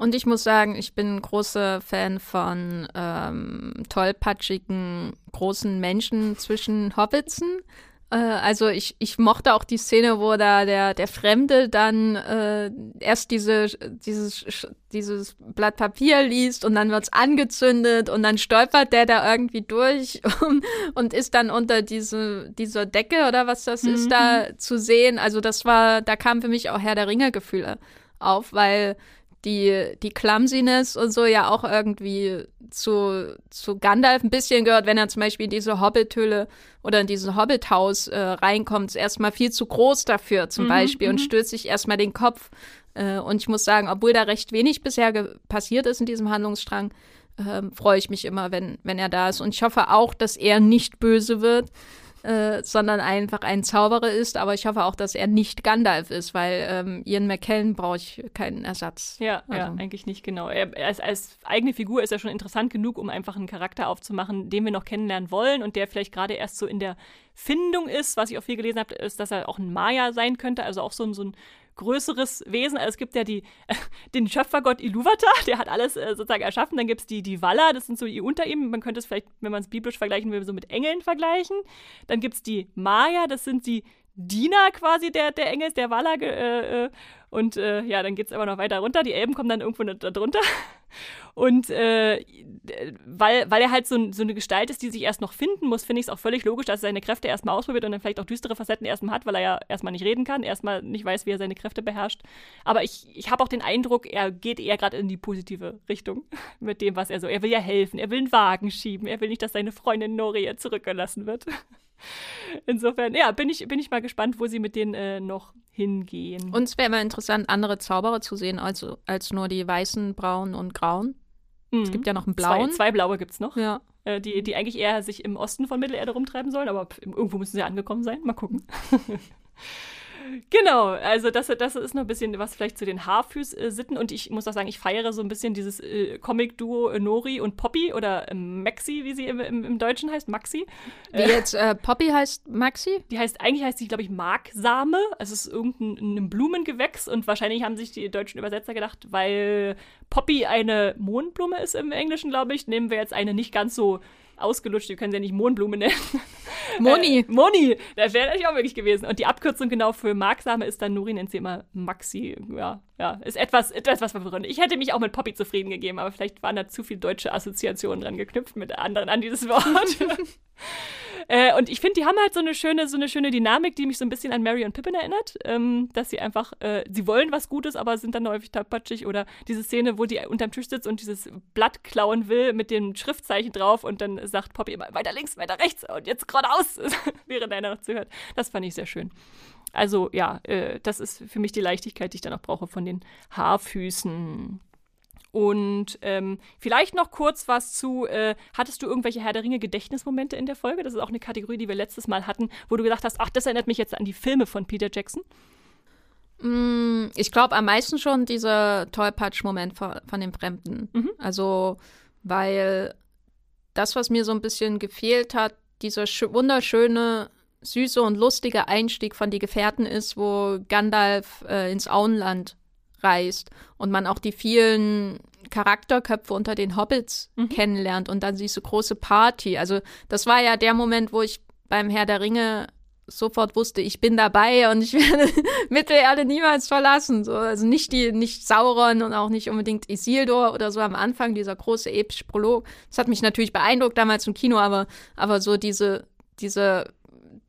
Und ich muss sagen, ich bin ein großer Fan von ähm, tollpatschigen, großen Menschen zwischen Hobbitzen. Äh, also ich, ich mochte auch die Szene, wo da der, der Fremde dann äh, erst diese, dieses, dieses Blatt Papier liest und dann wird's angezündet und dann stolpert der da irgendwie durch und, und ist dann unter diese, dieser Decke oder was das mhm. ist da zu sehen. Also das war, da kam für mich auch Herr der Ringe-Gefühle auf, weil die, die Clumsiness und so ja auch irgendwie zu, zu Gandalf ein bisschen gehört, wenn er zum Beispiel in diese Hobbit-Hülle oder in dieses Hobbit-Haus äh, reinkommt, ist erstmal viel zu groß dafür zum mhm, Beispiel und mhm. stößt sich erstmal den Kopf. Äh, und ich muss sagen, obwohl da recht wenig bisher passiert ist in diesem Handlungsstrang, äh, freue ich mich immer, wenn, wenn er da ist. Und ich hoffe auch, dass er nicht böse wird, äh, sondern einfach ein Zauberer ist. Aber ich hoffe auch, dass er nicht Gandalf ist, weil ähm, Ian McKellen brauche ich keinen Ersatz. Ja, also. ja, eigentlich nicht, genau. Er, als, als eigene Figur ist er schon interessant genug, um einfach einen Charakter aufzumachen, den wir noch kennenlernen wollen und der vielleicht gerade erst so in der Findung ist. Was ich auch viel gelesen habe, ist, dass er auch ein Maya sein könnte, also auch so, so ein größeres Wesen. Also es gibt ja die, den Schöpfergott Iluvata, der hat alles äh, sozusagen erschaffen. Dann gibt es die, die Walla, das sind so die unter ihm. Man könnte es vielleicht, wenn man es biblisch vergleichen will, so mit Engeln vergleichen. Dann gibt es die Maya, das sind die Diener quasi der, der Engels, der Walla. Äh, äh, und äh, ja, dann geht es aber noch weiter runter. Die Elben kommen dann irgendwo da drunter. Und äh, weil, weil er halt so, so, eine Gestalt ist, die sich erst noch finden muss, finde ich es auch völlig logisch, dass er seine Kräfte erstmal ausprobiert und dann vielleicht auch düstere Facetten erstmal hat, weil er ja erstmal nicht reden kann, erstmal nicht weiß, wie er seine Kräfte beherrscht. Aber ich, ich habe auch den Eindruck, er geht eher gerade in die positive Richtung mit dem, was er so. Er will ja helfen, er will einen Wagen schieben, er will nicht, dass seine Freundin Noria zurückgelassen wird. Insofern, ja, bin ich, bin ich mal gespannt, wo sie mit denen äh, noch hingehen. Und es wäre mal interessant, andere Zauberer zu sehen, als, als nur die weißen, braunen und grauen. Mhm. Es gibt ja noch einen blauen. Zwei, zwei blaue gibt es noch. Ja. Äh, die, die eigentlich eher sich im Osten von Mittelerde rumtreiben sollen, aber irgendwo müssen sie angekommen sein. Mal gucken. Genau, also das, das ist noch ein bisschen was vielleicht zu den Haarfüß-Sitten und ich muss auch sagen, ich feiere so ein bisschen dieses äh, Comic-Duo Nori und Poppy oder äh, Maxi, wie sie im, im, im, Deutschen heißt, Maxi. Wie äh, jetzt äh, Poppy heißt Maxi? Die heißt, eigentlich heißt sie, glaube ich, Marksame. Also es ist irgendein Blumengewächs und wahrscheinlich haben sich die deutschen Übersetzer gedacht, weil Poppy eine Mondblume ist im Englischen, glaube ich, nehmen wir jetzt eine nicht ganz so ausgelutscht, wir können sie ja nicht Mohnblume nennen. Moni. Äh, Moni, das wäre natürlich auch möglich gewesen. Und die Abkürzung genau für Marksame ist dann, Nuri nennt sie immer Maxi. Ja, ja, ist etwas, etwas was verwirrend. Ich hätte mich auch mit Poppy zufrieden gegeben, aber vielleicht waren da zu viele deutsche Assoziationen dran geknüpft mit anderen an dieses Wort. äh, und ich finde, die haben halt so eine schöne, so eine schöne Dynamik, die mich so ein bisschen an Mary und Pippin erinnert, ähm, dass sie einfach, äh, sie wollen was Gutes, aber sind dann häufig tapatschig oder diese Szene, wo die unterm Tisch sitzt und dieses Blatt klauen will mit dem Schriftzeichen drauf und dann sagt Poppy immer weiter links, weiter rechts und jetzt geradeaus, während einer noch zuhört. Das fand ich sehr schön. also ja, äh, das ist für mich die Leichtigkeit, die ich dann auch brauche von den Haarfüßen. Und ähm, vielleicht noch kurz was zu, äh, hattest du irgendwelche Herr der Ringe Gedächtnismomente in der Folge? Das ist auch eine Kategorie, die wir letztes Mal hatten, wo du gesagt hast, ach, das erinnert mich jetzt an die Filme von Peter Jackson. Mm, ich glaube am meisten schon dieser Tollpatsch-Moment von, von dem Fremden. Mhm. Also, weil das, was mir so ein bisschen gefehlt hat, dieser wunderschöne, süße und lustige Einstieg von die Gefährten ist, wo Gandalf äh, ins Auenland reist und man auch die vielen Charakterköpfe unter den Hobbits mhm. kennenlernt und dann diese große Party. Also das war ja der Moment, wo ich beim Herr der Ringe sofort wusste, ich bin dabei und ich werde Mittelerde niemals verlassen. So, also nicht die, nicht Sauron und auch nicht unbedingt Isildur oder so am Anfang, dieser große epische Prolog. Das hat mich natürlich beeindruckt damals im Kino, aber, aber so diese, diese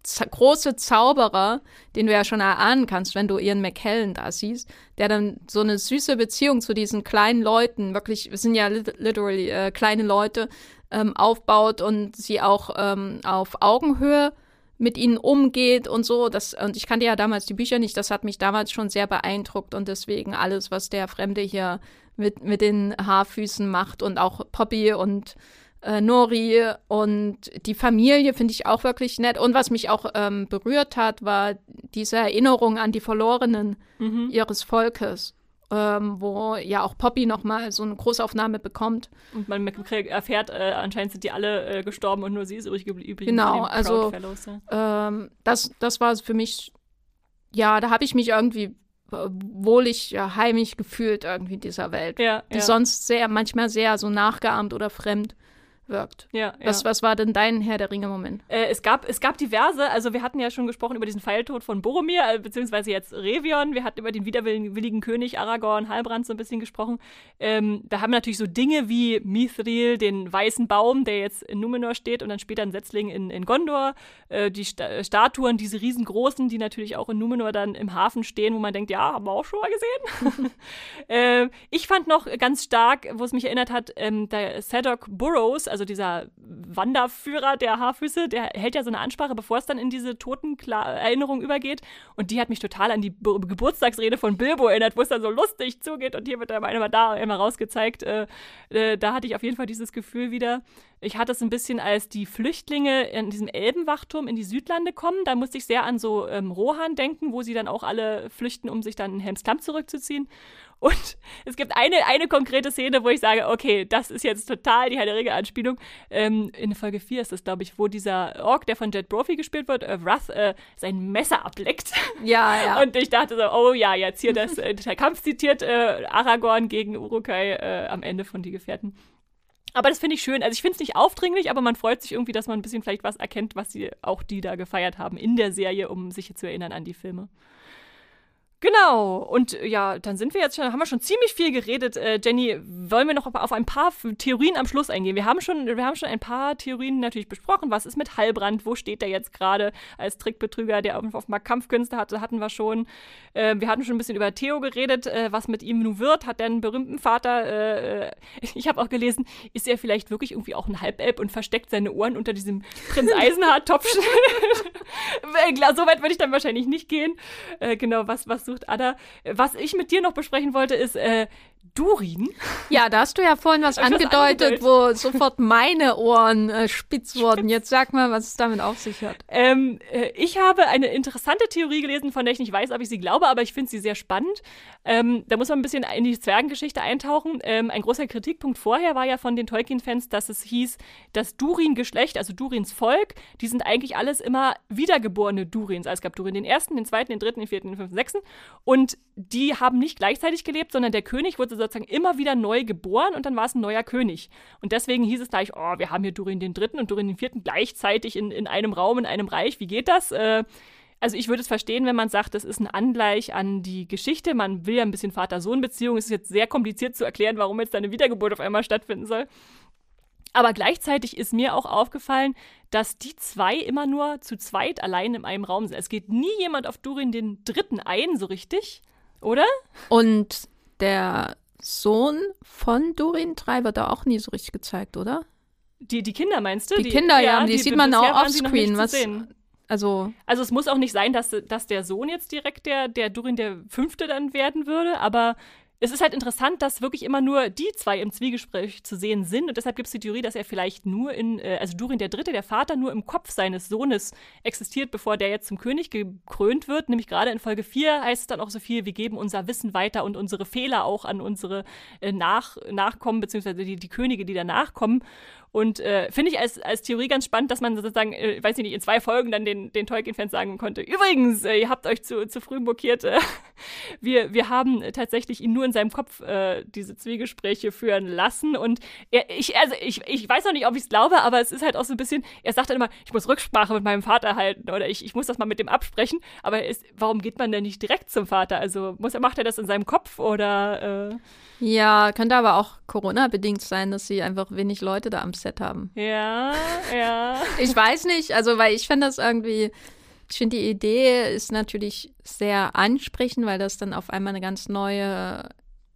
große Zauberer, den du ja schon erahnen kannst, wenn du Ian McKellen da siehst, der dann so eine süße Beziehung zu diesen kleinen Leuten, wirklich, wir sind ja literally äh, kleine Leute, ähm, aufbaut und sie auch ähm, auf Augenhöhe mit ihnen umgeht und so. Das, und ich kannte ja damals die Bücher nicht, das hat mich damals schon sehr beeindruckt und deswegen alles, was der Fremde hier mit, mit den Haarfüßen macht und auch Poppy und äh, Nori und die Familie finde ich auch wirklich nett. Und was mich auch ähm, berührt hat, war diese Erinnerung an die Verlorenen mhm. ihres Volkes. Ähm, wo ja auch Poppy nochmal so eine Großaufnahme bekommt. Und man erfährt, äh, anscheinend sind die alle äh, gestorben und nur sie ist übrig geblieben. Genau, also ja. ähm, das, das war für mich, ja, da habe ich mich irgendwie äh, wohlig ja, heimisch gefühlt irgendwie in dieser Welt, ja, die ja. sonst sehr, manchmal sehr so nachgeahmt oder fremd wirkt. Ja, was, ja. was war denn dein Herr der Ringe-Moment? Äh, es, gab, es gab diverse, also wir hatten ja schon gesprochen über diesen Pfeiltod von Boromir, äh, beziehungsweise jetzt Revion, wir hatten über den widerwilligen König Aragorn, Halbrand so ein bisschen gesprochen. Ähm, da haben wir natürlich so Dinge wie Mithril, den weißen Baum, der jetzt in Numenor steht und dann später ein Setzling in, in Gondor, äh, die Sta Statuen, diese riesengroßen, die natürlich auch in Numenor dann im Hafen stehen, wo man denkt, ja, haben wir auch schon mal gesehen. äh, ich fand noch ganz stark, wo es mich erinnert hat, ähm, der Sadok Burrows, also dieser Wanderführer der Haarfüße, der hält ja so eine Ansprache, bevor es dann in diese Totenerinnerung übergeht. Und die hat mich total an die Be Geburtstagsrede von Bilbo erinnert, wo es dann so lustig zugeht. Und hier wird dann einmal da, einmal rausgezeigt. Äh, äh, da hatte ich auf jeden Fall dieses Gefühl wieder. Ich hatte es ein bisschen, als die Flüchtlinge in diesem Elbenwachturm in die Südlande kommen. Da musste ich sehr an so ähm, Rohan denken, wo sie dann auch alle flüchten, um sich dann in Helms Klamm zurückzuziehen. Und es gibt eine, eine konkrete Szene, wo ich sage, okay, das ist jetzt total die Herr der Ringe-Anspielung. Ähm, in Folge 4 ist das, glaube ich, wo dieser Ork, der von Jet Brophy gespielt wird, äh, Wrath, äh, sein Messer ableckt. Ja, ja. Und ich dachte so, oh ja, jetzt hier das, äh, der Kampf zitiert äh, Aragorn gegen Urukai äh, am Ende von Die Gefährten. Aber das finde ich schön. Also ich finde es nicht aufdringlich, aber man freut sich irgendwie, dass man ein bisschen vielleicht was erkennt, was sie auch die da gefeiert haben in der Serie, um sich zu erinnern an die Filme. Genau. Und äh, ja, dann sind wir jetzt schon, haben wir schon ziemlich viel geredet. Äh, Jenny, wollen wir noch auf ein paar Theorien am Schluss eingehen? Wir haben schon, wir haben schon ein paar Theorien natürlich besprochen. Was ist mit Heilbrand? Wo steht der jetzt gerade als Trickbetrüger, der auf, auf mal Kampfkünste hatte? Hatten wir schon. Äh, wir hatten schon ein bisschen über Theo geredet, äh, was mit ihm nun wird. Hat er einen berühmten Vater? Äh, äh, ich habe auch gelesen, ist er vielleicht wirklich irgendwie auch ein Halbelb und versteckt seine Ohren unter diesem Prinz Eisenhardt-Topf? so weit würde ich dann wahrscheinlich nicht gehen. genau, was, was so sucht Ada. Was ich mit dir noch besprechen wollte, ist äh, Durin. Ja, da hast du ja vorhin was angedeutet, wo sofort meine Ohren äh, spitz wurden. Jetzt sag mal, was es damit auf sich hat. Ähm, äh, ich habe eine interessante Theorie gelesen, von der ich nicht weiß, ob ich sie glaube, aber ich finde sie sehr spannend. Ähm, da muss man ein bisschen in die Zwergengeschichte eintauchen. Ähm, ein großer Kritikpunkt vorher war ja von den Tolkien-Fans, dass es hieß, das Durin-Geschlecht, also Durins Volk, die sind eigentlich alles immer wiedergeborene Durins. Also es gab Durin den ersten, den zweiten, den dritten, den vierten, den fünften, sechsten. Und die haben nicht gleichzeitig gelebt, sondern der König wurde sozusagen immer wieder neu geboren und dann war es ein neuer König. Und deswegen hieß es gleich, oh, wir haben hier Durin den Dritten und Durin den Vierten gleichzeitig in, in einem Raum, in einem Reich. Wie geht das? Äh, also ich würde es verstehen, wenn man sagt, das ist ein Angleich an die Geschichte. Man will ja ein bisschen Vater-Sohn-Beziehung. Es ist jetzt sehr kompliziert zu erklären, warum jetzt eine Wiedergeburt auf einmal stattfinden soll. Aber gleichzeitig ist mir auch aufgefallen, dass die zwei immer nur zu zweit allein in einem Raum sind. Es geht nie jemand auf Durin den Dritten ein, so richtig, oder? Und der Sohn von Durin 3 wird da auch nie so richtig gezeigt, oder? Die, die Kinder meinst du? Die, die Kinder, ja, die, die sieht man auch offscreen. Was, Also, also es muss auch nicht sein, dass, dass der Sohn jetzt direkt der, der Durin der Fünfte dann werden würde, aber es ist halt interessant, dass wirklich immer nur die zwei im Zwiegespräch zu sehen sind. Und deshalb gibt es die Theorie, dass er vielleicht nur in, äh, also Durin der Dritte, der Vater, nur im Kopf seines Sohnes existiert, bevor der jetzt zum König gekrönt wird. Nämlich gerade in Folge 4 heißt es dann auch so viel, wir geben unser Wissen weiter und unsere Fehler auch an unsere äh, Nach Nachkommen, beziehungsweise die, die Könige, die danach kommen. Und äh, finde ich als, als Theorie ganz spannend, dass man sozusagen, äh, weiß ich nicht, in zwei Folgen dann den, den Tolkien-Fans sagen konnte, übrigens, äh, ihr habt euch zu, zu früh blockiert. Äh, wir, wir haben tatsächlich ihn nur in seinem Kopf äh, diese Zwiegespräche führen lassen. Und er, ich, also ich, ich weiß noch nicht, ob ich es glaube, aber es ist halt auch so ein bisschen, er sagt dann immer, ich muss Rücksprache mit meinem Vater halten oder ich, ich muss das mal mit dem absprechen. Aber ist, warum geht man denn nicht direkt zum Vater? Also muss er, macht er das in seinem Kopf oder äh ja, könnte aber auch Corona-bedingt sein, dass sie einfach wenig Leute da am Set haben. Ja, ja. Ich weiß nicht, also weil ich finde das irgendwie, ich finde die Idee ist natürlich sehr ansprechend, weil das dann auf einmal eine ganz neue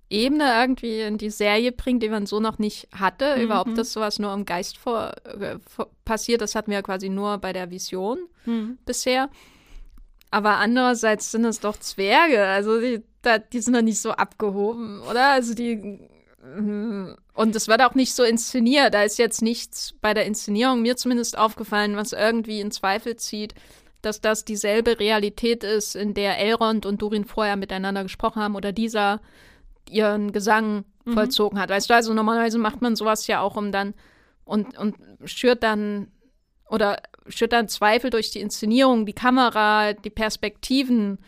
Ebene irgendwie in die Serie bringt, die man so noch nicht hatte. Mhm. Überhaupt, dass sowas nur im Geist vor, äh, vor, passiert, das hatten wir quasi nur bei der Vision mhm. bisher. Aber andererseits sind es doch Zwerge. Also die, die sind doch nicht so abgehoben, oder? Also die. Mhm. Und es wird auch nicht so inszeniert. Da ist jetzt nichts bei der Inszenierung mir zumindest aufgefallen, was irgendwie in Zweifel zieht, dass das dieselbe Realität ist, in der Elrond und Durin vorher miteinander gesprochen haben oder dieser ihren Gesang mhm. vollzogen hat. Weißt du, also normalerweise macht man sowas ja auch, um dann und, und schürt dann oder schürt dann Zweifel durch die Inszenierung, die Kamera, die Perspektiven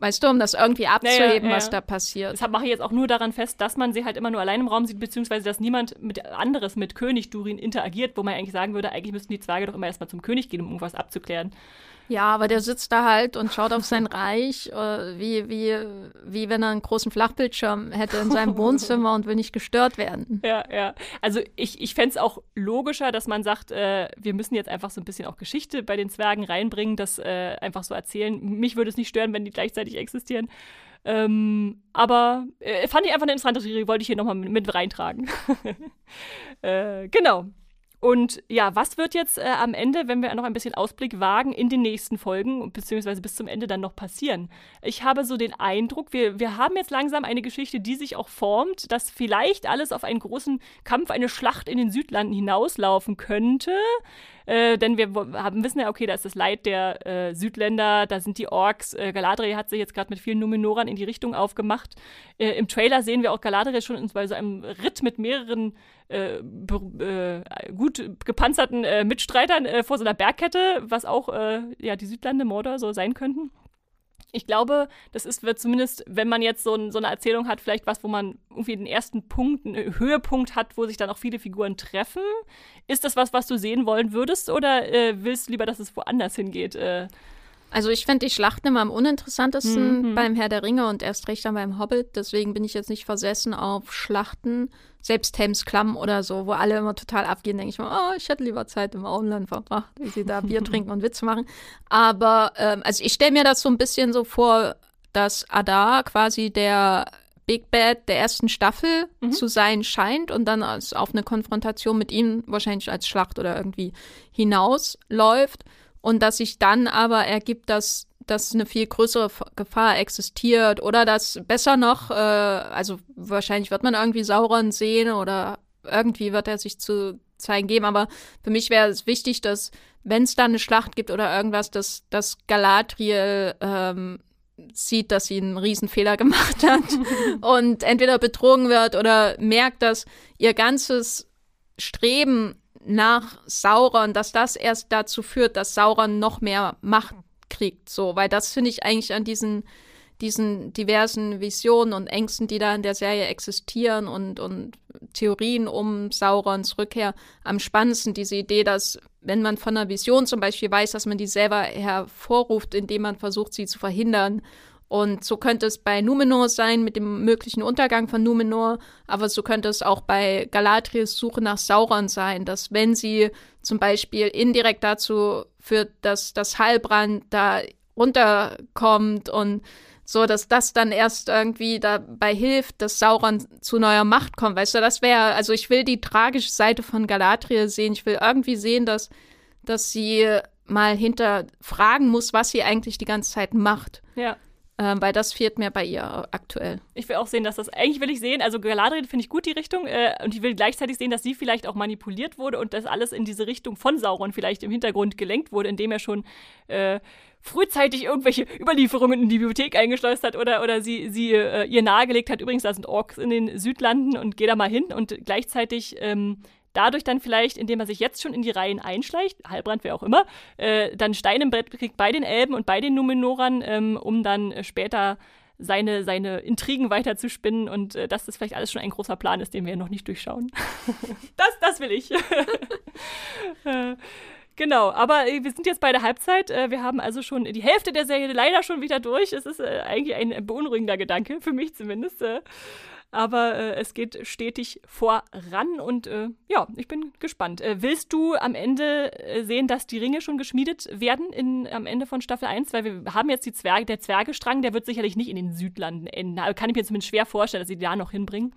Weißt du, um das irgendwie abzuheben, ja, ja, was da passiert. Deshalb mache ich jetzt auch nur daran fest, dass man sie halt immer nur allein im Raum sieht, beziehungsweise dass niemand mit anderes mit König Durin interagiert, wo man eigentlich sagen würde, eigentlich müssten die Zwerge doch immer erstmal zum König gehen, um irgendwas abzuklären. Ja, aber der sitzt da halt und schaut auf sein Reich, äh, wie, wie, wie wenn er einen großen Flachbildschirm hätte in seinem Wohnzimmer und will nicht gestört werden. Ja, ja. Also ich, ich fände es auch logischer, dass man sagt, äh, wir müssen jetzt einfach so ein bisschen auch Geschichte bei den Zwergen reinbringen, das äh, einfach so erzählen. Mich würde es nicht stören, wenn die gleichzeitig existieren. Ähm, aber äh, fand ich einfach eine interessante Serie, wollte ich hier nochmal mit, mit reintragen. äh, genau. Und ja, was wird jetzt äh, am Ende, wenn wir noch ein bisschen Ausblick wagen, in den nächsten Folgen, beziehungsweise bis zum Ende dann noch passieren? Ich habe so den Eindruck, wir, wir haben jetzt langsam eine Geschichte, die sich auch formt, dass vielleicht alles auf einen großen Kampf, eine Schlacht in den Südlanden hinauslaufen könnte. Äh, denn wir haben, wissen ja, okay, da ist das Leid der äh, Südländer, da sind die Orks. Äh, Galadriel hat sich jetzt gerade mit vielen Numenorern in die Richtung aufgemacht. Äh, Im Trailer sehen wir auch Galadriel schon bei so einem Ritt mit mehreren äh, äh, gut gepanzerten Mitstreitern vor so einer Bergkette, was auch ja, die Südlande, Mordor so sein könnten ich glaube, das ist, wird zumindest, wenn man jetzt so, ein, so, eine Erzählung hat, vielleicht was, wo man irgendwie den ersten Punkt, einen Höhepunkt hat, wo sich dann auch viele Figuren treffen. Ist das was, was du sehen wollen würdest oder äh, willst du lieber, dass es woanders hingeht? Äh? Also ich finde die Schlachten immer am uninteressantesten mhm. beim Herr der Ringe und erst recht dann beim Hobbit. Deswegen bin ich jetzt nicht versessen auf Schlachten, selbst Thames Klamm oder so, wo alle immer total abgehen. Denke ich mir, oh, ich hätte lieber Zeit im Auenland verbracht, wie sie da Bier trinken und Witze machen. Aber ähm, also ich stelle mir das so ein bisschen so vor, dass Adar quasi der Big Bad der ersten Staffel mhm. zu sein scheint und dann als, auf eine Konfrontation mit ihm wahrscheinlich als Schlacht oder irgendwie hinausläuft und dass sich dann aber ergibt, dass, dass eine viel größere Gefahr existiert oder dass besser noch, äh, also wahrscheinlich wird man irgendwie Sauron sehen oder irgendwie wird er sich zu zeigen geben, aber für mich wäre es wichtig, dass wenn es da eine Schlacht gibt oder irgendwas, dass, dass Galadriel ähm, sieht, dass sie einen Riesenfehler gemacht hat und entweder betrogen wird oder merkt, dass ihr ganzes Streben nach Sauron, dass das erst dazu führt, dass Sauron noch mehr Macht kriegt, so, weil das finde ich eigentlich an diesen diesen diversen Visionen und Ängsten, die da in der Serie existieren und, und Theorien um Saurons Rückkehr am spannendsten. Diese Idee, dass wenn man von einer Vision zum Beispiel weiß, dass man die selber hervorruft, indem man versucht, sie zu verhindern und so könnte es bei Numenor sein, mit dem möglichen Untergang von Numenor, aber so könnte es auch bei Galadriels Suche nach Sauron sein, dass wenn sie zum Beispiel indirekt dazu führt, dass das Heilbrand da runterkommt und so, dass das dann erst irgendwie dabei hilft, dass Sauron zu neuer Macht kommt. Weißt du, das wäre, also ich will die tragische Seite von Galadriel sehen. Ich will irgendwie sehen, dass, dass sie mal hinterfragen muss, was sie eigentlich die ganze Zeit macht. Ja. Ähm, weil das fehlt mir bei ihr aktuell. Ich will auch sehen, dass das, eigentlich will ich sehen, also Galadriel finde ich gut die Richtung äh, und ich will gleichzeitig sehen, dass sie vielleicht auch manipuliert wurde und dass alles in diese Richtung von Sauron vielleicht im Hintergrund gelenkt wurde, indem er schon äh, frühzeitig irgendwelche Überlieferungen in die Bibliothek eingeschleust hat oder, oder sie, sie äh, ihr nahegelegt hat, übrigens, da sind Orks in den Südlanden und geh da mal hin und gleichzeitig ähm, dadurch dann vielleicht, indem er sich jetzt schon in die Reihen einschleicht, Halbrand, wer auch immer, äh, dann Stein im Brett kriegt bei den Elben und bei den Numenorern, ähm, um dann äh, später seine, seine Intrigen weiter zu spinnen und äh, dass das vielleicht alles schon ein großer Plan ist, den wir noch nicht durchschauen. das, das will ich. äh, Genau, aber äh, wir sind jetzt bei der Halbzeit. Äh, wir haben also schon die Hälfte der Serie leider schon wieder durch. Es ist äh, eigentlich ein beunruhigender Gedanke, für mich zumindest. Aber es geht stetig voran und ja, ich bin gespannt. willst du am Ende sehen, dass die Ringe schon geschmiedet werden in, am Ende von Staffel 1? Weil wir haben jetzt die Zwerge, der Zwergestrang, der wird sicherlich nicht in den Südlanden enden. Aber kann ich mir zumindest schwer vorstellen, dass sie da noch hinbringen.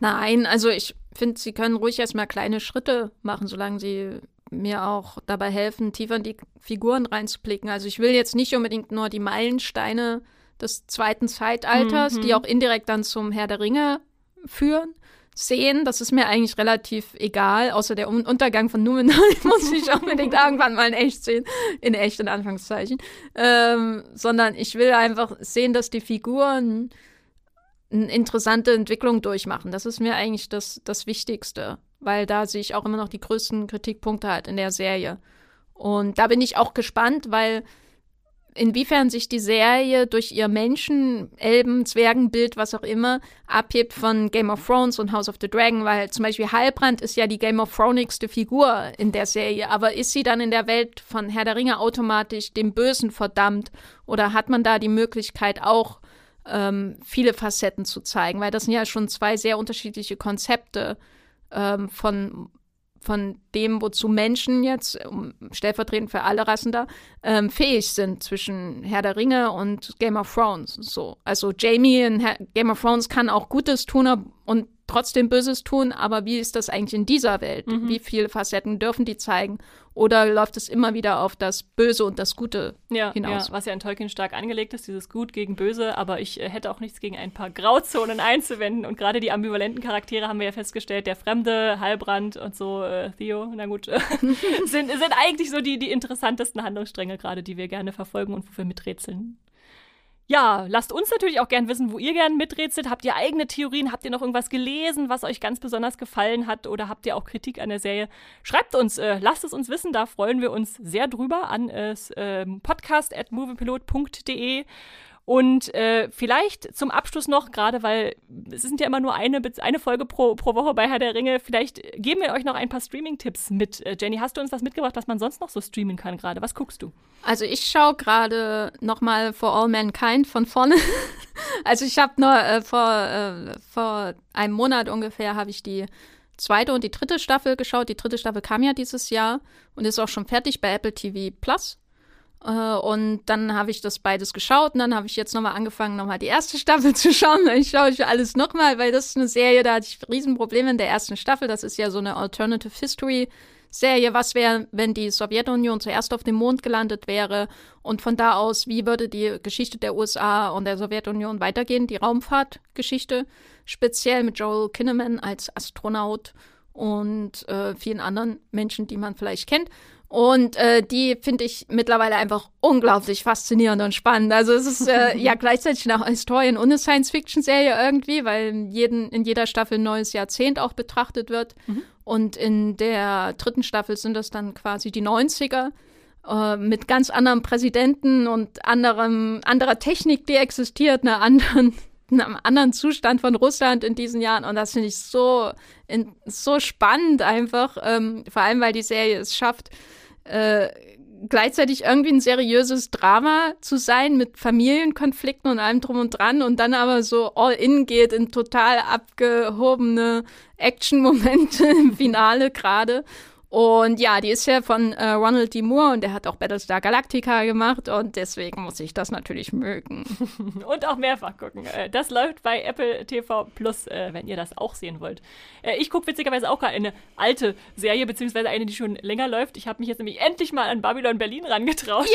Nein, also ich finde, sie können ruhig erstmal kleine Schritte machen, solange sie mir auch dabei helfen, tiefer in die Figuren reinzublicken. Also ich will jetzt nicht unbedingt nur die Meilensteine des zweiten Zeitalters, mhm. die auch indirekt dann zum Herr der Ringe führen, sehen. Das ist mir eigentlich relativ egal, außer der Untergang von Numenor muss ich unbedingt irgendwann mal in echt sehen, in echt in Anführungszeichen. Ähm, sondern ich will einfach sehen, dass die Figuren eine interessante Entwicklung durchmachen. Das ist mir eigentlich das, das Wichtigste weil da sehe ich auch immer noch die größten Kritikpunkte halt in der Serie. Und da bin ich auch gespannt, weil inwiefern sich die Serie durch ihr Menschen, Elben, Zwergenbild, was auch immer, abhebt von Game of Thrones und House of the Dragon, weil zum Beispiel Heilbrand ist ja die Game of Thronesigste Figur in der Serie, aber ist sie dann in der Welt von Herr der Ringe automatisch dem Bösen verdammt oder hat man da die Möglichkeit auch ähm, viele Facetten zu zeigen, weil das sind ja schon zwei sehr unterschiedliche Konzepte ähm, von, von dem, wozu Menschen jetzt, stellvertretend für alle Rassen da, ähm, fähig sind zwischen Herr der Ringe und Game of Thrones. So. Also Jamie in Game of Thrones kann auch Gutes tun und trotzdem Böses tun, aber wie ist das eigentlich in dieser Welt? Mhm. Wie viele Facetten dürfen die zeigen? Oder läuft es immer wieder auf das Böse und das Gute ja, hinaus? Ja, was ja in Tolkien stark angelegt ist, dieses Gut gegen Böse, aber ich äh, hätte auch nichts gegen ein paar Grauzonen einzuwenden. Und gerade die ambivalenten Charaktere haben wir ja festgestellt, der Fremde, Halbrand und so, äh, Theo, na gut, sind, sind eigentlich so die, die interessantesten Handlungsstränge gerade, die wir gerne verfolgen und wo wir miträtseln. Ja, lasst uns natürlich auch gern wissen, wo ihr gern miträtselt. Habt ihr eigene Theorien? Habt ihr noch irgendwas gelesen, was euch ganz besonders gefallen hat? Oder habt ihr auch Kritik an der Serie? Schreibt uns, äh, lasst es uns wissen. Da freuen wir uns sehr drüber an äh, podcast at moviepilot.de. Und äh, vielleicht zum Abschluss noch, gerade weil es sind ja immer nur eine, eine Folge pro, pro Woche bei Herr der Ringe, vielleicht geben wir euch noch ein paar Streaming-Tipps mit. Äh, Jenny, hast du uns was mitgebracht, was man sonst noch so streamen kann gerade? Was guckst du? Also ich schaue gerade nochmal For All Mankind von vorne. also ich habe nur äh, vor, äh, vor einem Monat ungefähr habe ich die zweite und die dritte Staffel geschaut. Die dritte Staffel kam ja dieses Jahr und ist auch schon fertig bei Apple TV Plus. Äh, und dann habe ich das beides geschaut und dann habe ich jetzt nochmal angefangen, nochmal die erste Staffel zu schauen. Ich schaue ich alles nochmal, weil das ist eine Serie, da hatte ich Riesenprobleme in der ersten Staffel. Das ist ja so eine Alternative History Serie. Was wäre, wenn die Sowjetunion zuerst auf dem Mond gelandet wäre? Und von da aus, wie würde die Geschichte der USA und der Sowjetunion weitergehen? Die Raumfahrtgeschichte, speziell mit Joel Kinnaman als Astronaut und äh, vielen anderen Menschen, die man vielleicht kennt. Und äh, die finde ich mittlerweile einfach unglaublich faszinierend und spannend. Also es ist äh, ja gleichzeitig eine Historien- und eine Science-Fiction-Serie irgendwie, weil in, jeden, in jeder Staffel ein neues Jahrzehnt auch betrachtet wird. Mhm. Und in der dritten Staffel sind das dann quasi die 90er äh, mit ganz anderem Präsidenten und anderem, anderer Technik, die existiert, einer anderen einem anderen Zustand von Russland in diesen Jahren und das finde ich so, in, so spannend einfach, ähm, vor allem weil die Serie es schafft, äh, gleichzeitig irgendwie ein seriöses Drama zu sein mit Familienkonflikten und allem drum und dran und dann aber so all in geht in total abgehobene Action-Momente im Finale gerade. Und ja, die ist ja von äh, Ronald D. Moore und der hat auch Battlestar Galactica gemacht und deswegen muss ich das natürlich mögen. und auch mehrfach gucken. Äh, das läuft bei Apple TV Plus, äh, wenn ihr das auch sehen wollt. Äh, ich gucke witzigerweise auch gerade eine alte Serie, beziehungsweise eine, die schon länger läuft. Ich habe mich jetzt nämlich endlich mal an Babylon Berlin rangetraut.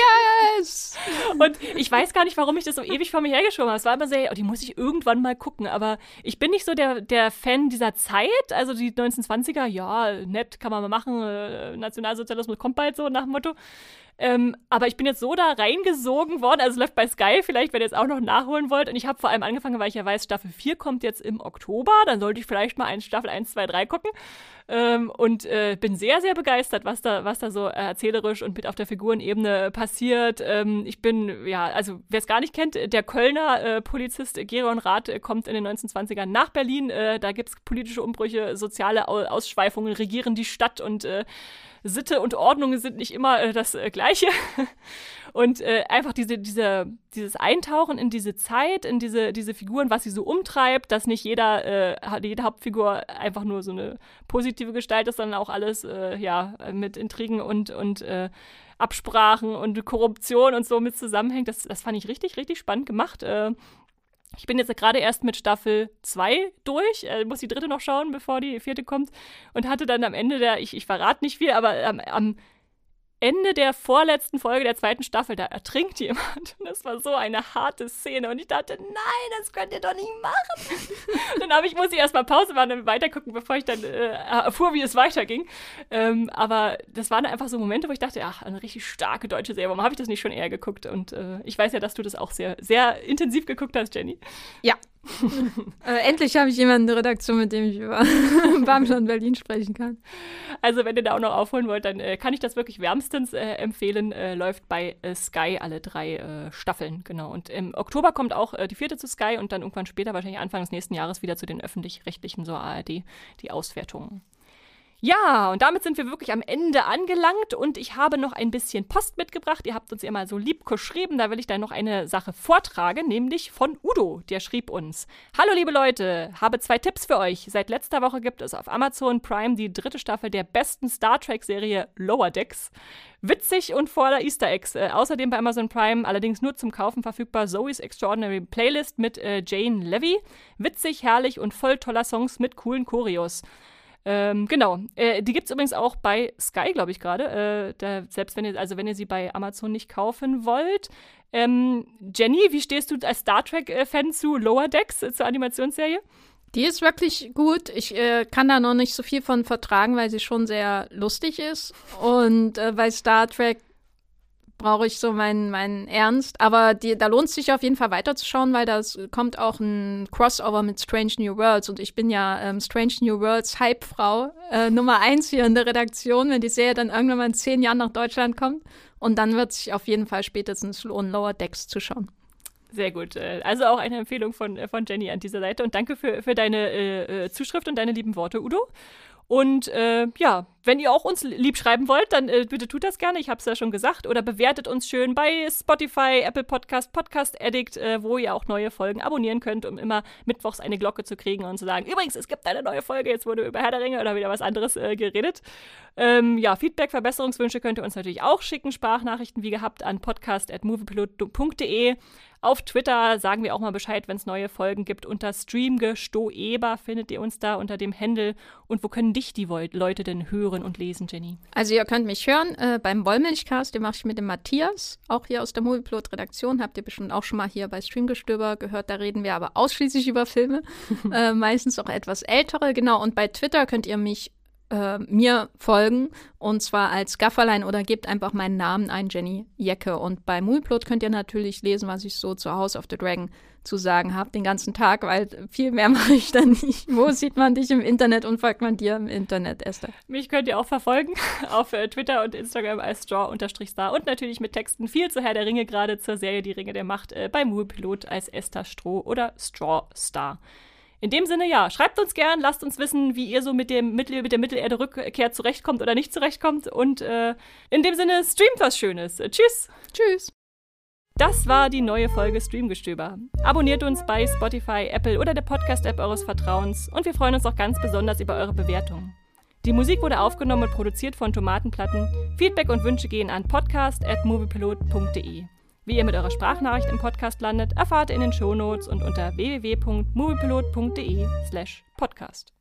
Yes! und ich weiß gar nicht, warum ich das so ewig vor mir hergeschoben habe. Es war immer so, oh, die muss ich irgendwann mal gucken. Aber ich bin nicht so der, der Fan dieser Zeit. Also die 1920er, ja, nett, kann man mal machen äh, Nationalsozialismus kommt bald so nach dem Motto. Ähm, aber ich bin jetzt so da reingesogen worden, also es läuft bei Sky vielleicht, wenn ihr jetzt auch noch nachholen wollt. Und ich habe vor allem angefangen, weil ich ja weiß, Staffel 4 kommt jetzt im Oktober. Dann sollte ich vielleicht mal eine Staffel 1, 2, 3 gucken. Ähm, und äh, bin sehr, sehr begeistert, was da, was da so äh, erzählerisch und mit auf der Figurenebene passiert. Ähm, ich bin, ja, also wer es gar nicht kennt, der Kölner äh, Polizist Geron Rath kommt in den 1920ern nach Berlin. Äh, da gibt es politische Umbrüche, soziale Ausschweifungen, regieren die Stadt und äh, Sitte und Ordnung sind nicht immer äh, das äh, Gleiche. Und äh, einfach diese, diese, dieses Eintauchen in diese Zeit, in diese, diese Figuren, was sie so umtreibt, dass nicht jeder, äh, jede Hauptfigur einfach nur so eine positive Gestalt ist, sondern auch alles äh, ja, mit Intrigen und, und äh, Absprachen und Korruption und so mit zusammenhängt. Das, das fand ich richtig, richtig spannend gemacht. Ich bin jetzt gerade erst mit Staffel 2 durch, äh, muss die dritte noch schauen, bevor die vierte kommt. Und hatte dann am Ende der, ich, ich verrate nicht viel, aber am, am Ende der vorletzten Folge der zweiten Staffel, da ertrinkt jemand. Und das war so eine harte Szene. Und ich dachte, nein, das könnt ihr doch nicht machen. dann habe ich, muss ich erstmal Pause machen und weitergucken, bevor ich dann äh, erfuhr, wie es weiterging. Ähm, aber das waren einfach so Momente, wo ich dachte, ach, eine richtig starke deutsche Serie. Warum habe ich das nicht schon eher geguckt? Und äh, ich weiß ja, dass du das auch sehr, sehr intensiv geguckt hast, Jenny. Ja, äh, endlich habe ich jemanden in der Redaktion, mit dem ich über Babylon Berlin sprechen kann. Also, wenn ihr da auch noch aufholen wollt, dann äh, kann ich das wirklich wärmstens äh, empfehlen. Äh, läuft bei äh, Sky alle drei äh, Staffeln, genau. Und im Oktober kommt auch die vierte zu Sky und dann irgendwann später, wahrscheinlich Anfang des nächsten Jahres, wieder zu den öffentlich-rechtlichen, so ARD, die Auswertungen. Ja, und damit sind wir wirklich am Ende angelangt und ich habe noch ein bisschen Post mitgebracht. Ihr habt uns mal so lieb geschrieben, da will ich dann noch eine Sache vortragen, nämlich von Udo, der schrieb uns. Hallo liebe Leute, habe zwei Tipps für euch. Seit letzter Woche gibt es auf Amazon Prime die dritte Staffel der besten Star Trek-Serie Lower Decks. Witzig und voller Easter Eggs. Äh, außerdem bei Amazon Prime allerdings nur zum Kaufen verfügbar Zoe's Extraordinary Playlist mit äh, Jane Levy. Witzig, herrlich und voll toller Songs mit coolen Choreos. Ähm, genau. Äh, die gibt es übrigens auch bei Sky, glaube ich, gerade. Äh, selbst wenn ihr, also wenn ihr sie bei Amazon nicht kaufen wollt. Ähm, Jenny, wie stehst du als Star Trek-Fan zu Lower Decks, äh, zur Animationsserie? Die ist wirklich gut. Ich äh, kann da noch nicht so viel von vertragen, weil sie schon sehr lustig ist. Und äh, bei Star Trek brauche ich so meinen, meinen Ernst. Aber die, da lohnt es sich auf jeden Fall weiterzuschauen, weil da kommt auch ein Crossover mit Strange New Worlds. Und ich bin ja ähm, Strange New Worlds Hype-Frau äh, Nummer eins hier in der Redaktion, wenn die Serie dann irgendwann mal in zehn Jahren nach Deutschland kommt. Und dann wird sich auf jeden Fall spätestens lohnen, Lower Decks zu schauen. Sehr gut. Äh, also auch eine Empfehlung von, äh, von Jenny an dieser Seite. Und danke für, für deine äh, äh, Zuschrift und deine lieben Worte, Udo. Und äh, ja, wenn ihr auch uns lieb schreiben wollt, dann äh, bitte tut das gerne. Ich habe es ja schon gesagt. Oder bewertet uns schön bei Spotify, Apple Podcast, Podcast Addict, äh, wo ihr auch neue Folgen abonnieren könnt, um immer mittwochs eine Glocke zu kriegen und zu sagen, übrigens, es gibt eine neue Folge, jetzt wurde über Herr der Ringe oder wieder was anderes äh, geredet. Ähm, ja, Feedback, Verbesserungswünsche könnt ihr uns natürlich auch schicken. Sprachnachrichten wie gehabt an podcast.moviepilot.de. Auf Twitter sagen wir auch mal Bescheid, wenn es neue Folgen gibt. Unter Streamgestoeber findet ihr uns da unter dem Händel. Und wo können dich die Leute denn hören und lesen, Jenny? Also ihr könnt mich hören äh, beim Wollmilchcast, den mache ich mit dem Matthias, auch hier aus der Movieplot-Redaktion. Habt ihr bestimmt auch schon mal hier bei Streamgestöber gehört. Da reden wir aber ausschließlich über Filme, äh, meistens auch etwas ältere. Genau, und bei Twitter könnt ihr mich äh, mir folgen und zwar als Gafferlein oder gebt einfach meinen Namen ein, Jenny Jecke. Und bei Movieplot könnt ihr natürlich lesen, was ich so zu House of the Dragon zu sagen habe, den ganzen Tag, weil viel mehr mache ich dann nicht. Wo sieht man dich im Internet und folgt man dir im Internet, Esther? Mich könnt ihr auch verfolgen auf äh, Twitter und Instagram als Straw-Star und natürlich mit Texten viel zu Herr der Ringe, gerade zur Serie Die Ringe der Macht äh, bei Moviepilot als Esther Stroh oder Straw Star. In dem Sinne, ja, schreibt uns gern, lasst uns wissen, wie ihr so mit, dem Mittel, mit der Mittelerde-Rückkehr zurechtkommt oder nicht zurechtkommt. Und äh, in dem Sinne, streamt was Schönes. Tschüss. Tschüss. Das war die neue Folge Streamgestöber. Abonniert uns bei Spotify, Apple oder der Podcast-App eures Vertrauens und wir freuen uns auch ganz besonders über eure Bewertungen. Die Musik wurde aufgenommen und produziert von Tomatenplatten. Feedback und Wünsche gehen an podcast.moviepilot.de. Wie ihr mit eurer Sprachnachricht im Podcast landet, erfahrt ihr in den Shownotes und unter www.moviepilot.de slash podcast.